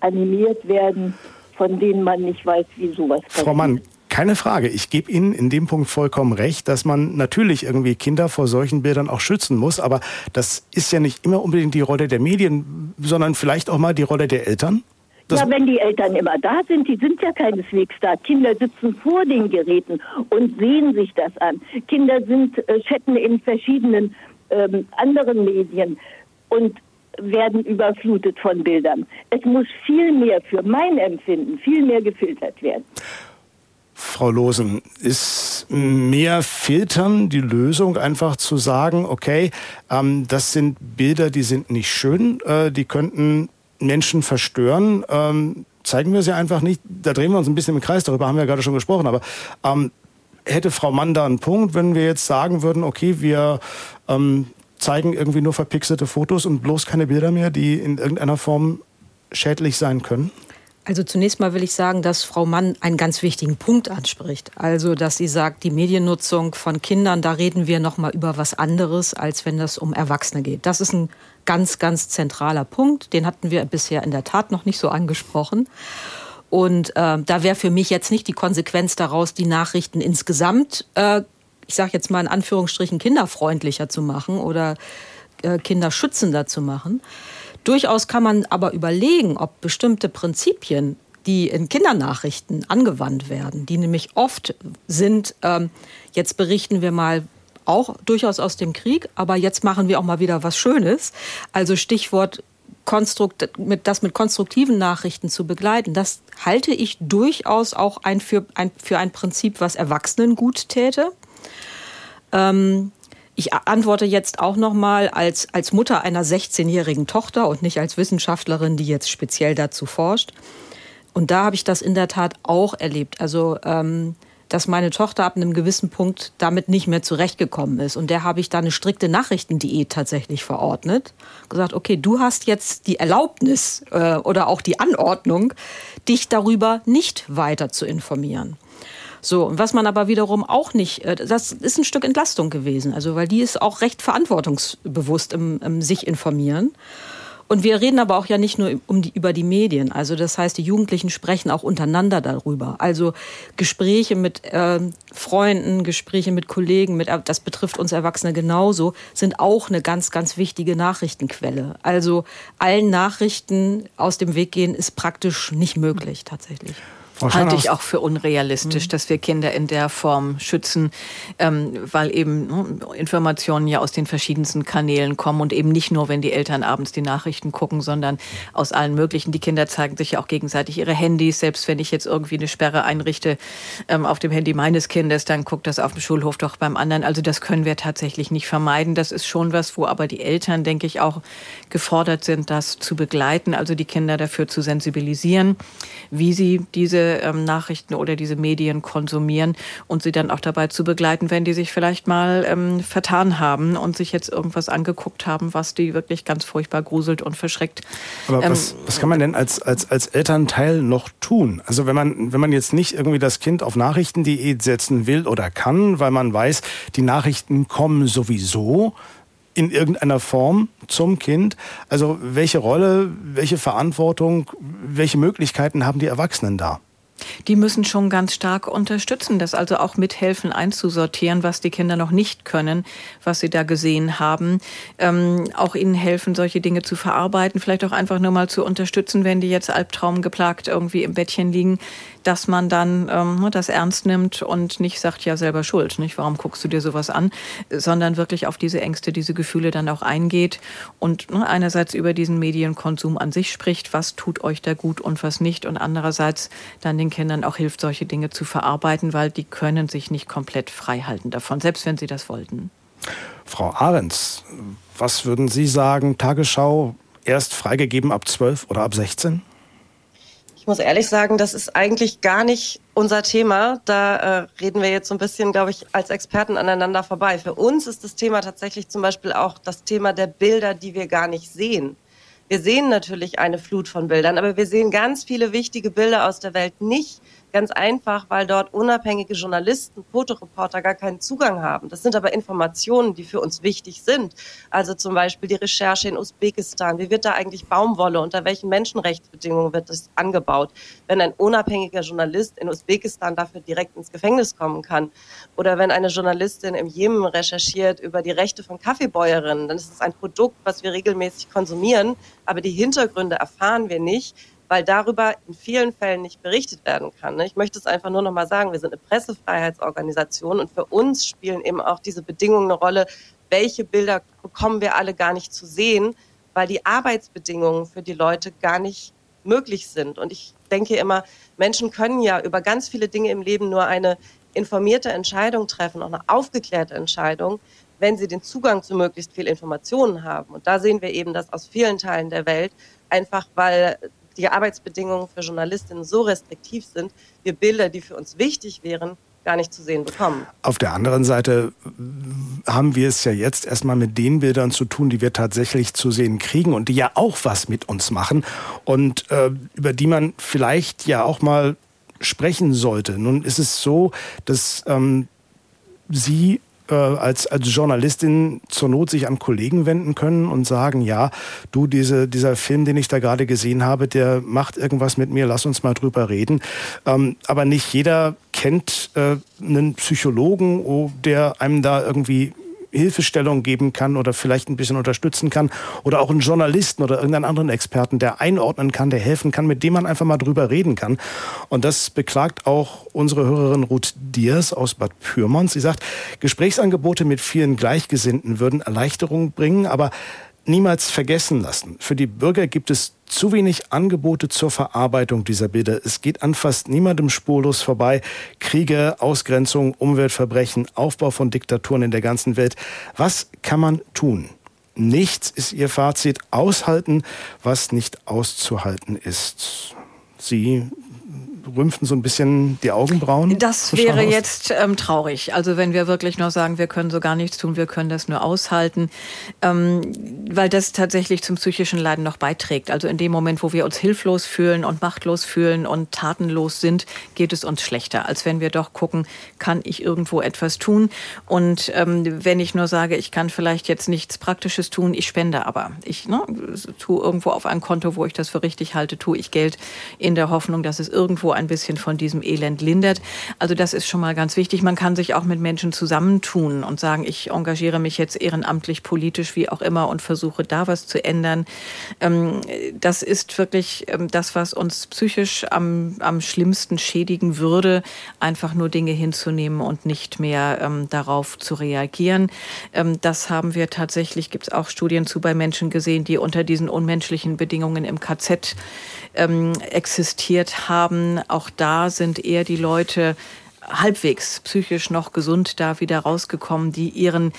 [SPEAKER 17] animiert werden, von denen man nicht weiß, wie sowas passiert.
[SPEAKER 1] Frau Mann, keine Frage. Ich gebe Ihnen in dem Punkt vollkommen recht, dass man natürlich irgendwie Kinder vor solchen Bildern auch schützen muss. Aber das ist ja nicht immer unbedingt die Rolle der Medien, sondern vielleicht auch mal die Rolle der Eltern.
[SPEAKER 17] ja, wenn die Eltern immer da sind, die sind ja keineswegs da. Kinder sitzen vor den Geräten und sehen sich das an. Kinder sind äh, chatten in verschiedenen ähm, anderen Medien. Und werden überflutet von Bildern. Es muss viel mehr für mein Empfinden, viel mehr gefiltert werden.
[SPEAKER 1] Frau Losen, ist mehr Filtern die Lösung, einfach zu sagen, okay, ähm, das sind Bilder, die sind nicht schön, äh, die könnten Menschen verstören. Ähm, zeigen wir sie einfach nicht. Da drehen wir uns ein bisschen im Kreis, darüber haben wir ja gerade schon gesprochen, aber ähm, hätte Frau Mann da einen Punkt, wenn wir jetzt sagen würden, okay, wir ähm, zeigen irgendwie nur verpixelte Fotos und bloß keine Bilder mehr, die in irgendeiner Form schädlich sein können?
[SPEAKER 2] Also zunächst mal will ich sagen, dass Frau Mann einen ganz wichtigen Punkt anspricht. Also, dass sie sagt, die Mediennutzung von Kindern, da reden wir noch mal über was anderes, als wenn das um Erwachsene geht. Das ist ein ganz, ganz zentraler Punkt. Den hatten wir bisher in der Tat noch nicht so angesprochen. Und äh, da wäre für mich jetzt nicht die Konsequenz daraus, die Nachrichten insgesamt äh, ich sage jetzt mal in Anführungsstrichen, kinderfreundlicher zu machen oder äh, kinderschützender zu machen. Durchaus kann man aber überlegen, ob bestimmte Prinzipien, die in Kindernachrichten angewandt werden, die nämlich oft sind, ähm, jetzt berichten wir mal auch durchaus aus dem Krieg, aber jetzt machen wir auch mal wieder was Schönes. Also Stichwort Konstrukt, mit, das mit konstruktiven Nachrichten zu begleiten, das halte ich durchaus auch ein für, ein, für ein Prinzip, was Erwachsenen gut täte. Ähm, ich antworte jetzt auch noch mal als, als Mutter einer 16-jährigen Tochter und nicht als Wissenschaftlerin, die jetzt speziell dazu forscht. Und da habe ich das in der Tat auch erlebt. Also, ähm, dass meine Tochter ab einem gewissen Punkt damit nicht mehr zurechtgekommen ist. Und der habe ich da eine strikte Nachrichtendiät tatsächlich verordnet. Gesagt, okay, du hast jetzt die Erlaubnis äh, oder auch die Anordnung, dich darüber nicht weiter zu informieren. So, und was man aber wiederum auch nicht, äh, das ist ein Stück Entlastung gewesen, also weil die ist auch recht verantwortungsbewusst im, im sich informieren. Und wir reden aber auch ja nicht nur um die, über die Medien. Also das heißt, die Jugendlichen sprechen auch untereinander darüber. Also Gespräche mit äh, Freunden, Gespräche mit Kollegen, mit, das betrifft uns Erwachsene genauso, sind auch eine ganz, ganz wichtige Nachrichtenquelle. Also allen Nachrichten aus dem Weg gehen ist praktisch nicht möglich tatsächlich.
[SPEAKER 10] Halte ich auch für unrealistisch, mhm. dass wir Kinder in der Form schützen, ähm, weil eben ne, Informationen ja aus den verschiedensten Kanälen kommen und eben nicht nur, wenn die Eltern abends die Nachrichten gucken, sondern aus allen möglichen. Die Kinder zeigen sich ja auch gegenseitig ihre Handys. Selbst wenn ich jetzt irgendwie eine Sperre einrichte ähm, auf dem Handy meines Kindes, dann guckt das auf dem Schulhof doch beim anderen. Also das können wir tatsächlich nicht vermeiden. Das ist schon was, wo aber die Eltern, denke ich, auch gefordert sind, das zu begleiten, also die Kinder dafür zu sensibilisieren, wie sie diese ähm, Nachrichten oder diese Medien konsumieren und sie dann auch dabei zu begleiten, wenn die sich vielleicht mal ähm, vertan haben und sich jetzt irgendwas angeguckt haben, was die wirklich ganz furchtbar gruselt und verschreckt.
[SPEAKER 1] Aber ähm, was, was kann man denn als, als, als Elternteil noch tun? Also wenn man, wenn man jetzt nicht irgendwie das Kind auf Nachrichtendiät setzen will oder kann, weil man weiß, die Nachrichten kommen sowieso, in irgendeiner Form zum Kind. Also welche Rolle, welche Verantwortung, welche Möglichkeiten haben die Erwachsenen da?
[SPEAKER 10] Die müssen schon ganz stark unterstützen, das also auch mithelfen einzusortieren, was die Kinder noch nicht können, was sie da gesehen haben. Ähm, auch ihnen helfen, solche Dinge zu verarbeiten, vielleicht auch einfach nur mal zu unterstützen, wenn die jetzt albtraumgeplagt irgendwie im Bettchen liegen, dass man dann ähm, das ernst nimmt und nicht sagt, ja selber schuld, nicht? Warum guckst du dir sowas an? Sondern wirklich auf diese Ängste, diese Gefühle dann auch eingeht und ne, einerseits über diesen Medienkonsum an sich spricht, was tut euch da gut und was nicht und andererseits dann den Kindern auch hilft, solche Dinge zu verarbeiten, weil die können sich nicht komplett frei halten davon, selbst wenn sie das wollten.
[SPEAKER 1] Frau Ahrens, was würden Sie sagen, Tagesschau erst freigegeben ab 12 oder ab 16?
[SPEAKER 3] Ich muss ehrlich sagen, das ist eigentlich gar nicht unser Thema. Da äh, reden wir jetzt so ein bisschen, glaube ich, als Experten aneinander vorbei. Für uns ist das Thema tatsächlich zum Beispiel auch das Thema der Bilder, die wir gar nicht sehen. Wir sehen natürlich eine Flut von Bildern, aber wir sehen ganz viele wichtige Bilder aus der Welt nicht, Ganz einfach, weil dort unabhängige Journalisten, Fotoreporter gar keinen Zugang haben. Das sind aber Informationen, die für uns wichtig sind. Also zum Beispiel die Recherche in Usbekistan. Wie wird da eigentlich Baumwolle? Unter welchen Menschenrechtsbedingungen wird das angebaut? Wenn ein unabhängiger Journalist in Usbekistan dafür direkt ins Gefängnis kommen kann. Oder wenn eine Journalistin im Jemen recherchiert über die Rechte von Kaffeebäuerinnen, dann ist es ein Produkt, was wir regelmäßig konsumieren. Aber die Hintergründe erfahren wir nicht weil darüber in vielen Fällen nicht berichtet werden kann. Ne? Ich möchte es einfach nur noch mal sagen, wir sind eine Pressefreiheitsorganisation und für uns spielen eben auch diese Bedingungen eine Rolle, welche Bilder bekommen wir alle gar nicht zu sehen, weil die Arbeitsbedingungen für die Leute gar nicht möglich sind. Und ich denke immer, Menschen können ja über ganz viele Dinge im Leben nur eine informierte Entscheidung treffen, auch eine aufgeklärte Entscheidung, wenn sie den Zugang zu möglichst viel Informationen haben. Und da sehen wir eben, dass aus vielen Teilen der Welt einfach, weil die Arbeitsbedingungen für Journalistinnen so restriktiv sind, wir Bilder, die für uns wichtig wären, gar nicht zu sehen bekommen.
[SPEAKER 1] Auf der anderen Seite haben wir es ja jetzt erstmal mit den Bildern zu tun, die wir tatsächlich zu sehen kriegen und die ja auch was mit uns machen und äh, über die man vielleicht ja auch mal sprechen sollte. Nun ist es so, dass ähm, Sie äh, als, als Journalistin zur Not sich an Kollegen wenden können und sagen, ja, du, diese, dieser Film, den ich da gerade gesehen habe, der macht irgendwas mit mir, lass uns mal drüber reden. Ähm, aber nicht jeder kennt äh, einen Psychologen, oh, der einem da irgendwie Hilfestellung geben kann oder vielleicht ein bisschen unterstützen kann oder auch einen Journalisten oder irgendeinen anderen Experten, der einordnen kann, der helfen kann, mit dem man einfach mal drüber reden kann. Und das beklagt auch unsere Hörerin Ruth Diers aus Bad Pyrmont. Sie sagt, Gesprächsangebote mit vielen Gleichgesinnten würden Erleichterung bringen, aber niemals vergessen lassen. Für die Bürger gibt es zu wenig Angebote zur Verarbeitung dieser Bilder. Es geht an fast niemandem spurlos vorbei. Kriege, Ausgrenzung, Umweltverbrechen, Aufbau von Diktaturen in der ganzen Welt. Was kann man tun? Nichts ist ihr Fazit. Aushalten, was nicht auszuhalten ist. Sie rümpfen so ein bisschen die Augenbrauen?
[SPEAKER 10] Das wäre jetzt ähm, traurig. Also wenn wir wirklich nur sagen, wir können so gar nichts tun, wir können das nur aushalten, ähm, weil das tatsächlich zum psychischen Leiden noch beiträgt. Also in dem Moment, wo wir uns hilflos fühlen und machtlos fühlen und tatenlos sind, geht es uns schlechter, als wenn wir doch gucken, kann ich irgendwo etwas tun. Und ähm, wenn ich nur sage, ich kann vielleicht jetzt nichts Praktisches tun, ich spende aber. Ich ne, tue irgendwo auf ein Konto, wo ich das für richtig halte, tue ich Geld in der Hoffnung, dass es irgendwo ein bisschen von diesem Elend lindert. Also das ist schon mal ganz wichtig. Man kann sich auch mit Menschen zusammentun und sagen, ich engagiere mich jetzt ehrenamtlich, politisch, wie auch immer und versuche da was zu ändern. Ähm, das ist wirklich ähm, das, was uns psychisch am, am schlimmsten schädigen würde, einfach nur Dinge hinzunehmen und nicht mehr ähm, darauf zu reagieren. das haben wir tatsächlich, gibt es auch Studien zu bei Menschen gesehen, die unter diesen unmenschlichen Bedingungen im KZ existiert haben. Auch da sind eher die Leute halbwegs psychisch noch gesund da wieder rausgekommen, die ihren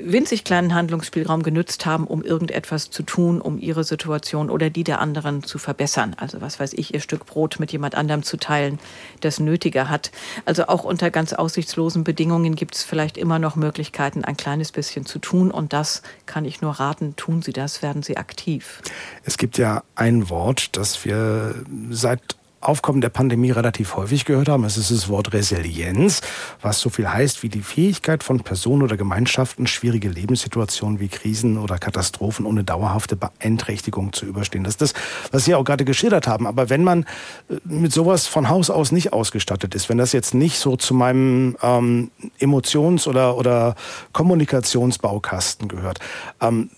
[SPEAKER 10] winzig kleinen Handlungsspielraum genützt haben, um irgendetwas zu tun, um ihre Situation oder die der anderen zu verbessern. Also was weiß ich, ihr Stück Brot mit jemand anderem zu teilen, das nötiger hat. Also auch unter ganz aussichtslosen Bedingungen gibt es vielleicht immer noch Möglichkeiten, ein kleines bisschen zu tun. Und das kann ich nur raten, tun Sie das, werden Sie aktiv.
[SPEAKER 1] Es gibt ja ein Wort, das wir seit Aufkommen der Pandemie relativ häufig gehört haben. Es ist das Wort Resilienz, was so viel heißt wie die Fähigkeit von Personen oder Gemeinschaften, schwierige Lebenssituationen wie Krisen oder Katastrophen ohne dauerhafte Beeinträchtigung zu überstehen. Das ist das, was Sie auch gerade geschildert haben. Aber wenn man äh, mit sowas von Haus aus nicht ausgestattet ist, wenn das jetzt nicht so zu meinem ähm, Emotions- oder, oder Kommunikationsbaukasten gehört, ähm,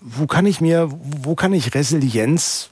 [SPEAKER 1] wo kann ich mir, wo kann ich Resilienz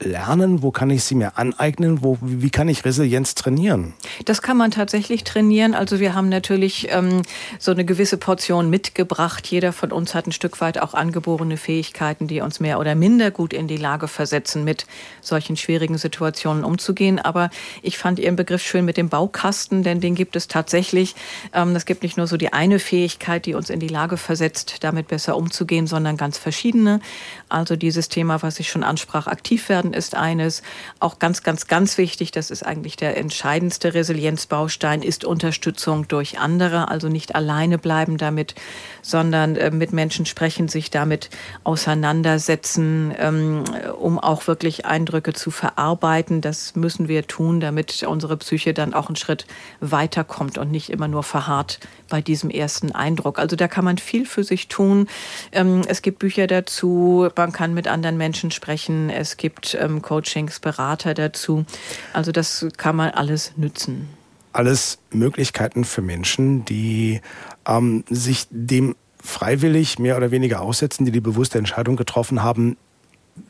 [SPEAKER 1] lernen? Wo kann ich sie mir aneignen? Wo, wie kann ich Resilienz trainieren?
[SPEAKER 10] Das kann man tatsächlich trainieren. Also wir haben natürlich ähm, so eine gewisse Portion mitgebracht. Jeder von uns hat ein Stück weit auch angeborene Fähigkeiten, die uns mehr oder minder gut in die Lage versetzen, mit solchen schwierigen Situationen umzugehen. Aber ich fand Ihren Begriff schön mit dem Baukasten, denn den gibt es tatsächlich. Ähm, es gibt nicht nur so die eine Fähigkeit, die uns in die Lage versetzt, damit besser umzugehen, sondern ganz verschiedene. Also dieses Thema, was ich schon ansprach, aktiv werden ist eines. Auch ganz, ganz, ganz wichtig, das ist eigentlich der entscheidendste Resilienzbaustein, ist Unterstützung durch andere. Also nicht alleine bleiben damit, sondern äh, mit Menschen sprechen, sich damit auseinandersetzen, ähm, um auch wirklich Eindrücke zu verarbeiten. Das müssen wir tun, damit unsere Psyche dann auch einen Schritt weiterkommt und nicht immer nur verharrt bei diesem ersten Eindruck. Also da kann man viel für sich tun. Ähm, es gibt Bücher dazu, man kann mit anderen Menschen sprechen, es gibt ähm, Coachings, Berater dazu. Also das kann man alles nützen.
[SPEAKER 1] Alles Möglichkeiten für Menschen, die ähm, sich dem freiwillig mehr oder weniger aussetzen, die die bewusste Entscheidung getroffen haben,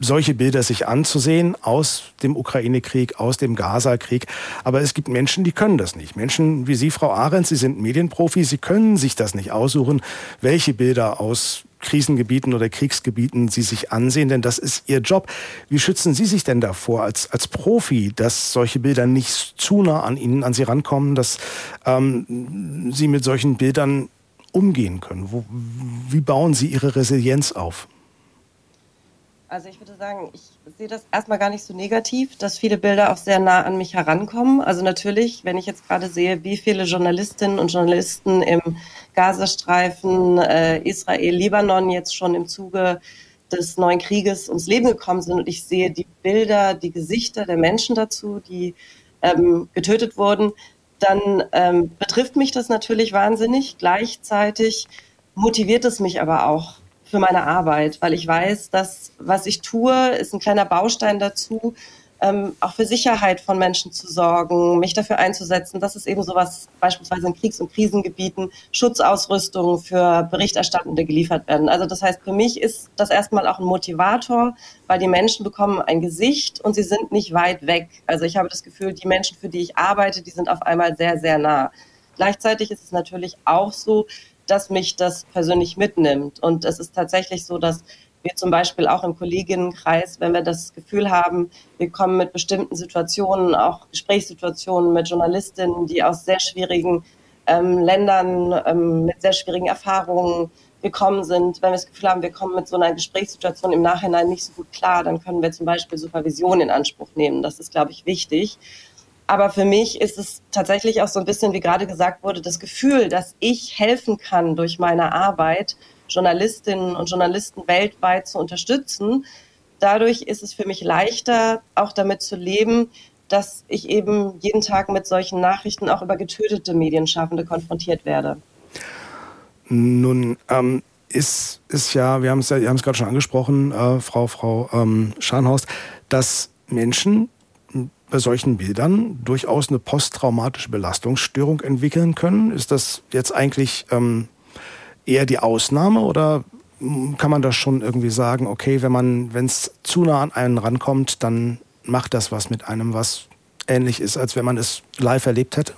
[SPEAKER 1] solche Bilder sich anzusehen aus dem Ukraine-Krieg, aus dem Gaza-Krieg. Aber es gibt Menschen, die können das nicht. Menschen wie Sie, Frau Arendt, Sie sind Medienprofi, Sie können sich das nicht aussuchen, welche Bilder aus Krisengebieten oder Kriegsgebieten Sie sich ansehen, denn das ist Ihr Job. Wie schützen Sie sich denn davor als, als Profi, dass solche Bilder nicht zu nah an Ihnen, an Sie rankommen, dass ähm, Sie mit solchen Bildern umgehen können? Wo, wie bauen Sie Ihre Resilienz auf?
[SPEAKER 3] Also ich würde sagen, ich sehe das erstmal gar nicht so negativ, dass viele Bilder auch sehr nah an mich herankommen. Also natürlich, wenn ich jetzt gerade sehe, wie viele Journalistinnen und Journalisten im Gazastreifen, äh, Israel, Libanon jetzt schon im Zuge des neuen Krieges ums Leben gekommen sind und ich sehe die Bilder, die Gesichter der Menschen dazu, die ähm, getötet wurden, dann ähm, betrifft mich das natürlich wahnsinnig. Gleichzeitig motiviert es mich aber auch für meine Arbeit, weil ich weiß, dass was ich tue, ist ein kleiner Baustein dazu, ähm, auch für Sicherheit von Menschen zu sorgen, mich dafür einzusetzen, dass es eben sowas beispielsweise in Kriegs- und Krisengebieten Schutzausrüstung für Berichterstattende geliefert werden. Also das heißt, für mich ist das erstmal auch ein Motivator, weil die Menschen bekommen ein Gesicht und sie sind nicht weit weg. Also ich habe das Gefühl, die Menschen, für die ich arbeite, die sind auf einmal sehr, sehr nah. Gleichzeitig ist es natürlich auch so, dass mich das persönlich mitnimmt. Und es ist tatsächlich so, dass wir zum Beispiel auch im Kolleginnenkreis, wenn wir das Gefühl haben, wir kommen mit bestimmten Situationen, auch Gesprächssituationen mit Journalistinnen, die aus sehr schwierigen ähm, Ländern ähm, mit sehr schwierigen Erfahrungen gekommen sind, wenn wir das Gefühl haben, wir kommen mit so einer Gesprächssituation im Nachhinein nicht so gut klar, dann können wir zum Beispiel Supervision in Anspruch nehmen. Das ist, glaube ich, wichtig. Aber für mich ist es tatsächlich auch so ein bisschen, wie gerade gesagt wurde, das Gefühl, dass ich helfen kann durch meine Arbeit, Journalistinnen und Journalisten weltweit zu unterstützen. Dadurch ist es für mich leichter, auch damit zu leben, dass ich eben jeden Tag mit solchen Nachrichten auch über getötete Medienschaffende konfrontiert werde.
[SPEAKER 1] Nun ähm, ist es ja, wir haben es ja, wir haben es gerade schon angesprochen, äh, Frau Frau ähm, Scharnhorst, dass Menschen bei solchen Bildern durchaus eine posttraumatische Belastungsstörung entwickeln können. Ist das jetzt eigentlich ähm, eher die Ausnahme oder kann man das schon irgendwie sagen, okay, wenn man, wenn es zu nah an einen rankommt, dann macht das was mit einem, was ähnlich ist, als wenn man es live erlebt hätte?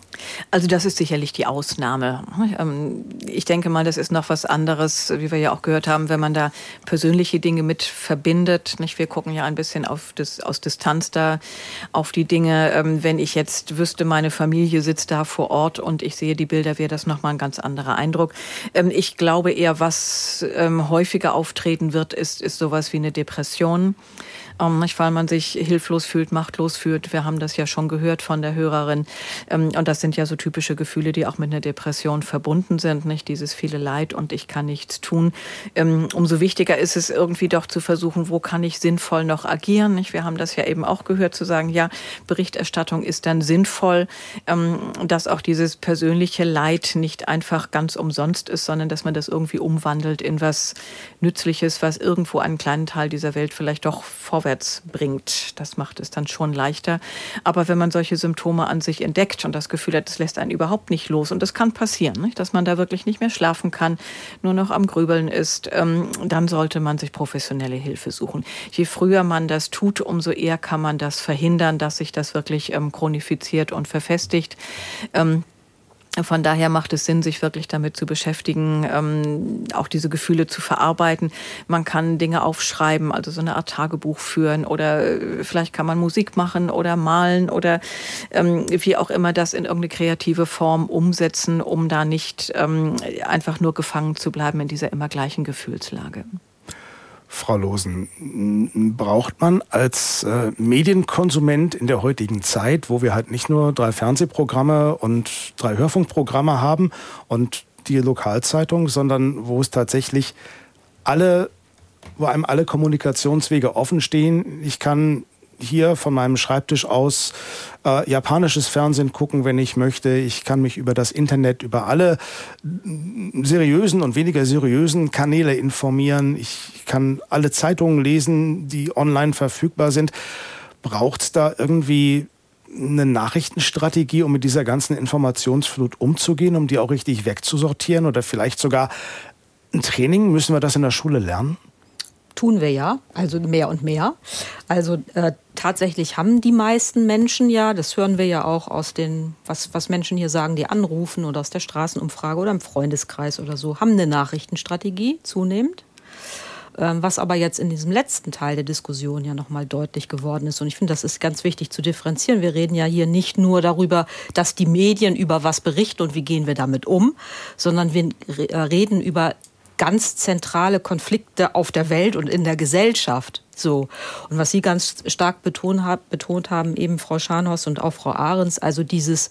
[SPEAKER 10] Also das ist sicherlich die Ausnahme. Ähm, ich denke mal, das ist noch was anderes, wie wir ja auch gehört haben, wenn man da persönliche Dinge mit verbindet. Wir gucken ja ein bisschen auf das, aus Distanz da auf die Dinge. Ähm, wenn ich jetzt wüsste, meine Familie sitzt da vor Ort und ich sehe die Bilder, wäre das nochmal ein ganz anderer Eindruck. Ähm, ich glaube eher, was häufiger auftreten wird, ist, ist sowas wie eine Depression ähm, weil man sich hilflos fühlt, machtlos fühlt. Wir haben das ja schon gehört von der Hörerin. Ähm, und das sind ja so typische Gefühle, die auch mit einer Depression verbunden sind, nicht dieses viele Leid und ich kann nichts tun. Ähm, umso wichtiger ist es irgendwie doch zu versuchen, wo kann ich sinnvoll noch agieren. Nicht? Wir haben das ja eben auch gehört, zu sagen, ja, Berichterstattung ist dann sinnvoll, ähm, dass auch dieses persönliche Leid nicht einfach ganz umsonst ist, sondern dass man das irgendwie umwandelt in was Nützliches, was irgendwo einen kleinen Teil dieser Welt vielleicht doch vorwärts bringt. Das macht es dann schon leichter. Aber wenn man solche Symptome an sich entdeckt und das Gefühl hat, das lässt einen überhaupt nicht los, und das kann passieren, nicht? dass man da wirklich nicht mehr schlafen kann, nur noch am Grübeln ist, ähm, dann sollte man sich professionelle Hilfe suchen. Je früher man das tut, umso eher kann man das verhindern, dass sich das wirklich ähm, chronifiziert und verfestigt. Ähm, von daher macht es Sinn, sich wirklich damit zu beschäftigen, ähm, auch diese Gefühle zu verarbeiten. Man kann Dinge aufschreiben, also so eine Art Tagebuch führen oder äh, vielleicht kann man Musik machen oder malen oder ähm, wie auch immer das in irgendeine kreative Form umsetzen, um da nicht ähm, einfach nur gefangen zu bleiben in dieser immer gleichen Gefühlslage.
[SPEAKER 1] Frau Losen, braucht man als äh, Medienkonsument in der heutigen Zeit, wo wir halt nicht nur drei Fernsehprogramme und drei Hörfunkprogramme haben und die Lokalzeitung, sondern wo es tatsächlich alle, wo einem alle Kommunikationswege offen stehen. Ich kann hier von meinem Schreibtisch aus äh, japanisches Fernsehen gucken, wenn ich möchte. Ich kann mich über das Internet, über alle seriösen und weniger seriösen Kanäle informieren. Ich kann alle Zeitungen lesen, die online verfügbar sind. Braucht es da irgendwie eine Nachrichtenstrategie, um mit dieser ganzen Informationsflut umzugehen, um die auch richtig wegzusortieren oder vielleicht sogar ein Training? Müssen wir das in der Schule lernen?
[SPEAKER 2] Tun wir ja, also mehr und mehr. Also äh, tatsächlich haben die meisten Menschen ja, das hören wir ja auch aus den, was, was Menschen hier sagen, die anrufen oder aus der Straßenumfrage oder im Freundeskreis oder so, haben eine Nachrichtenstrategie zunehmend. Ähm, was aber jetzt in diesem letzten Teil der Diskussion ja nochmal deutlich geworden ist. Und ich finde, das ist ganz wichtig zu differenzieren. Wir reden ja hier nicht nur darüber, dass die Medien über was berichten und wie gehen wir damit um, sondern wir äh, reden über ganz zentrale Konflikte auf der Welt und in der Gesellschaft. So. Und was Sie ganz stark betont, betont haben, eben Frau Scharnhorst und auch Frau Ahrens, also dieses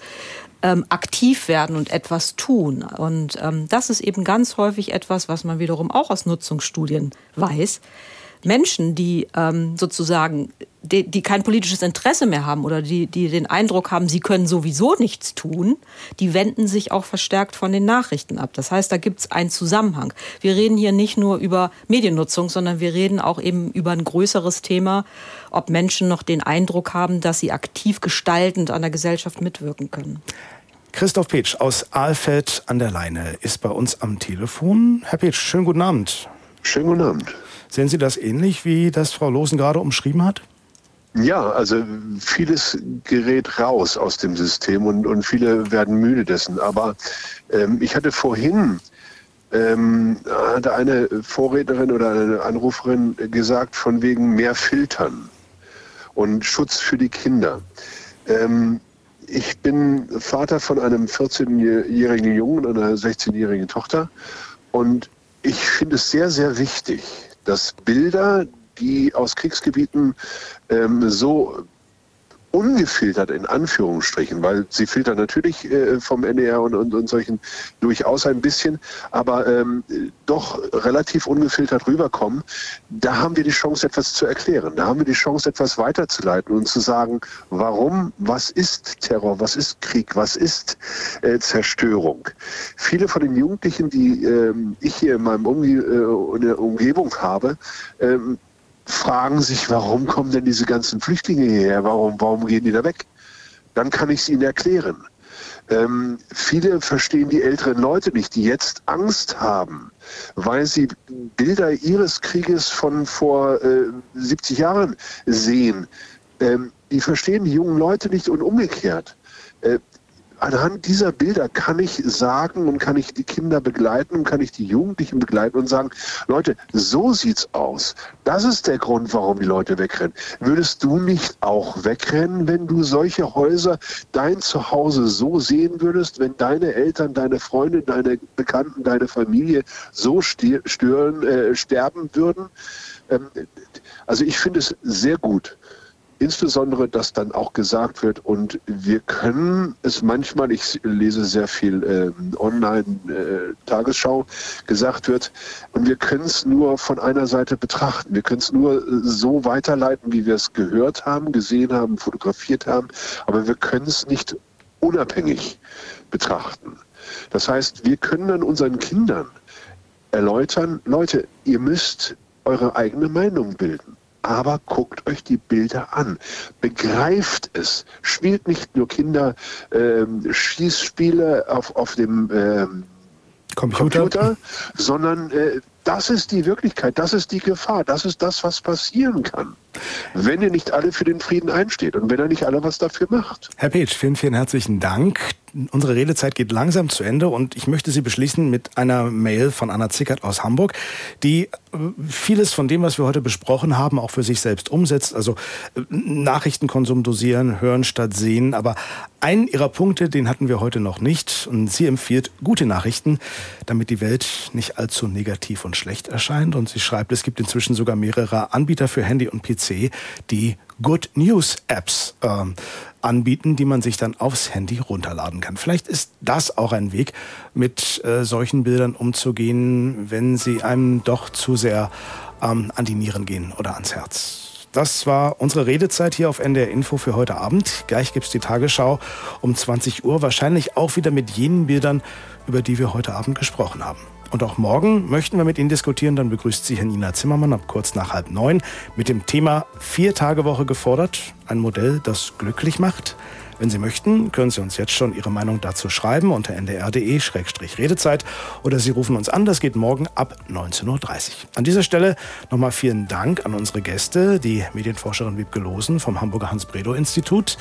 [SPEAKER 2] ähm, aktiv werden und etwas tun. Und ähm, das ist eben ganz häufig etwas, was man wiederum auch aus Nutzungsstudien weiß. Menschen, die ähm, sozusagen die, die kein politisches Interesse mehr haben oder die, die den Eindruck haben, sie können sowieso nichts tun, die wenden sich auch verstärkt von den Nachrichten ab. Das heißt, da gibt es einen Zusammenhang. Wir reden hier nicht nur über Mediennutzung, sondern wir reden auch eben über ein größeres Thema, ob Menschen noch den Eindruck haben, dass sie aktiv gestaltend an der Gesellschaft mitwirken können.
[SPEAKER 1] Christoph Petsch aus Ahlfeld an der Leine ist bei uns am Telefon. Herr Petsch, schönen guten Abend.
[SPEAKER 18] Schönen guten Abend.
[SPEAKER 1] Sehen Sie das ähnlich, wie das Frau Losen gerade umschrieben hat?
[SPEAKER 18] Ja, also vieles gerät raus aus dem System und, und viele werden müde dessen. Aber ähm, ich hatte vorhin, ähm, hatte eine Vorrednerin oder eine Anruferin gesagt, von wegen mehr Filtern und Schutz für die Kinder. Ähm, ich bin Vater von einem 14-jährigen Jungen und einer 16-jährigen Tochter und ich finde es sehr, sehr wichtig, dass Bilder, die aus Kriegsgebieten ähm, so ungefiltert in Anführungsstrichen, weil sie filtern natürlich äh, vom NDR und, und, und, solchen durchaus ein bisschen, aber ähm, doch relativ ungefiltert rüberkommen, da haben wir die Chance, etwas zu erklären. Da haben wir die Chance, etwas weiterzuleiten und zu sagen, warum, was ist Terror, was ist Krieg, was ist äh, Zerstörung. Viele von den Jugendlichen, die ähm, ich hier in meinem Umge äh, Umgebung habe, ähm, fragen sich, warum kommen denn diese ganzen Flüchtlinge hierher? Warum, warum gehen die da weg? Dann kann ich es ihnen erklären. Ähm, viele verstehen die älteren Leute nicht, die jetzt Angst haben, weil sie Bilder ihres Krieges von vor äh, 70 Jahren sehen. Ähm, die verstehen die jungen Leute nicht und umgekehrt. Äh, anhand dieser Bilder kann ich sagen und kann ich die Kinder begleiten und kann ich die Jugendlichen begleiten und sagen, Leute, so sieht's aus. Das ist der Grund, warum die Leute wegrennen. Würdest du nicht auch wegrennen, wenn du solche Häuser, dein Zuhause so sehen würdest, wenn deine Eltern, deine Freunde, deine Bekannten, deine Familie so stören, äh, sterben würden? Ähm, also ich finde es sehr gut, insbesondere, dass dann auch gesagt wird, und wir können es manchmal, ich lese sehr viel äh, Online-Tagesschau, äh, gesagt wird, und wir können es nur von einer Seite betrachten. Wir können es nur so weiterleiten, wie wir es gehört haben, gesehen haben, fotografiert haben, aber wir können es nicht unabhängig betrachten. Das heißt, wir können dann unseren Kindern erläutern, Leute, ihr müsst eure eigene Meinung bilden aber guckt euch die Bilder an. Begreift es. Spielt nicht nur Kinder ähm, Schießspiele auf, auf dem ähm, Computer. Computer, sondern äh, das ist die Wirklichkeit, das ist die Gefahr, das ist das, was passieren kann, wenn ihr nicht alle für den Frieden einsteht und wenn ihr nicht alle was dafür macht.
[SPEAKER 1] Herr Petsch, vielen, vielen herzlichen Dank. Unsere Redezeit geht langsam zu Ende und ich möchte Sie beschließen mit einer Mail von Anna Zickert aus Hamburg, die äh, vieles von dem, was wir heute besprochen haben, auch für sich selbst umsetzt. Also äh, Nachrichtenkonsum dosieren, hören statt sehen. Aber einen ihrer Punkte, den hatten wir heute noch nicht. Und sie empfiehlt gute Nachrichten, damit die Welt nicht allzu negativ und schlecht erscheint. Und sie schreibt, es gibt inzwischen sogar mehrere Anbieter für Handy und PC, die Good News Apps äh, anbieten, die man sich dann aufs Handy runterladen kann. Vielleicht ist das auch ein Weg, mit äh, solchen Bildern umzugehen, wenn sie einem doch zu sehr ähm, an die Nieren gehen oder ans Herz. Das war unsere Redezeit hier auf NDR Info für heute Abend. Gleich gibt es die Tagesschau um 20 Uhr, wahrscheinlich auch wieder mit jenen Bildern, über die wir heute Abend gesprochen haben. Und auch morgen möchten wir mit Ihnen diskutieren. Dann begrüßt Sie Herr Nina Zimmermann ab kurz nach halb neun mit dem Thema Vier-Tage-Woche gefordert. Ein Modell, das glücklich macht. Wenn Sie möchten, können Sie uns jetzt schon Ihre Meinung dazu schreiben unter ndr.de-redezeit oder Sie rufen uns an. Das geht morgen ab 19.30 Uhr. An dieser Stelle nochmal vielen Dank an unsere Gäste, die Medienforscherin Wiebke Losen vom Hamburger Hans-Bredow-Institut,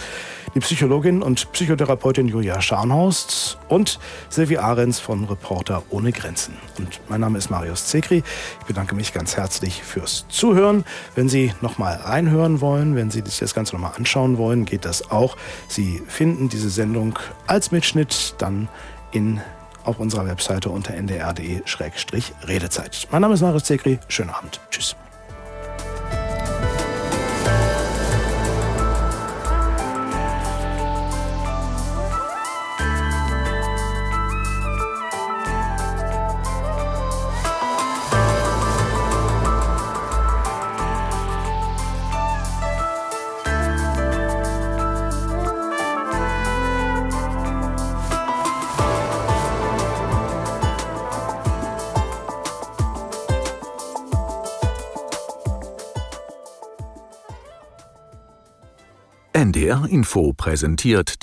[SPEAKER 1] die Psychologin und Psychotherapeutin Julia Scharnhorst und Silvi Ahrens von Reporter ohne Grenzen. Und mein Name ist Marius Zekri. Ich bedanke mich ganz herzlich fürs Zuhören. Wenn Sie nochmal reinhören wollen, wenn Sie sich das Ganze nochmal anschauen wollen, geht das auch. Sie Sie finden diese Sendung als Mitschnitt dann in, auf unserer Webseite unter ndr.de-redezeit. Mein Name ist Marius Zekri. Schönen Abend. Tschüss.
[SPEAKER 12] NDR Info präsentiert die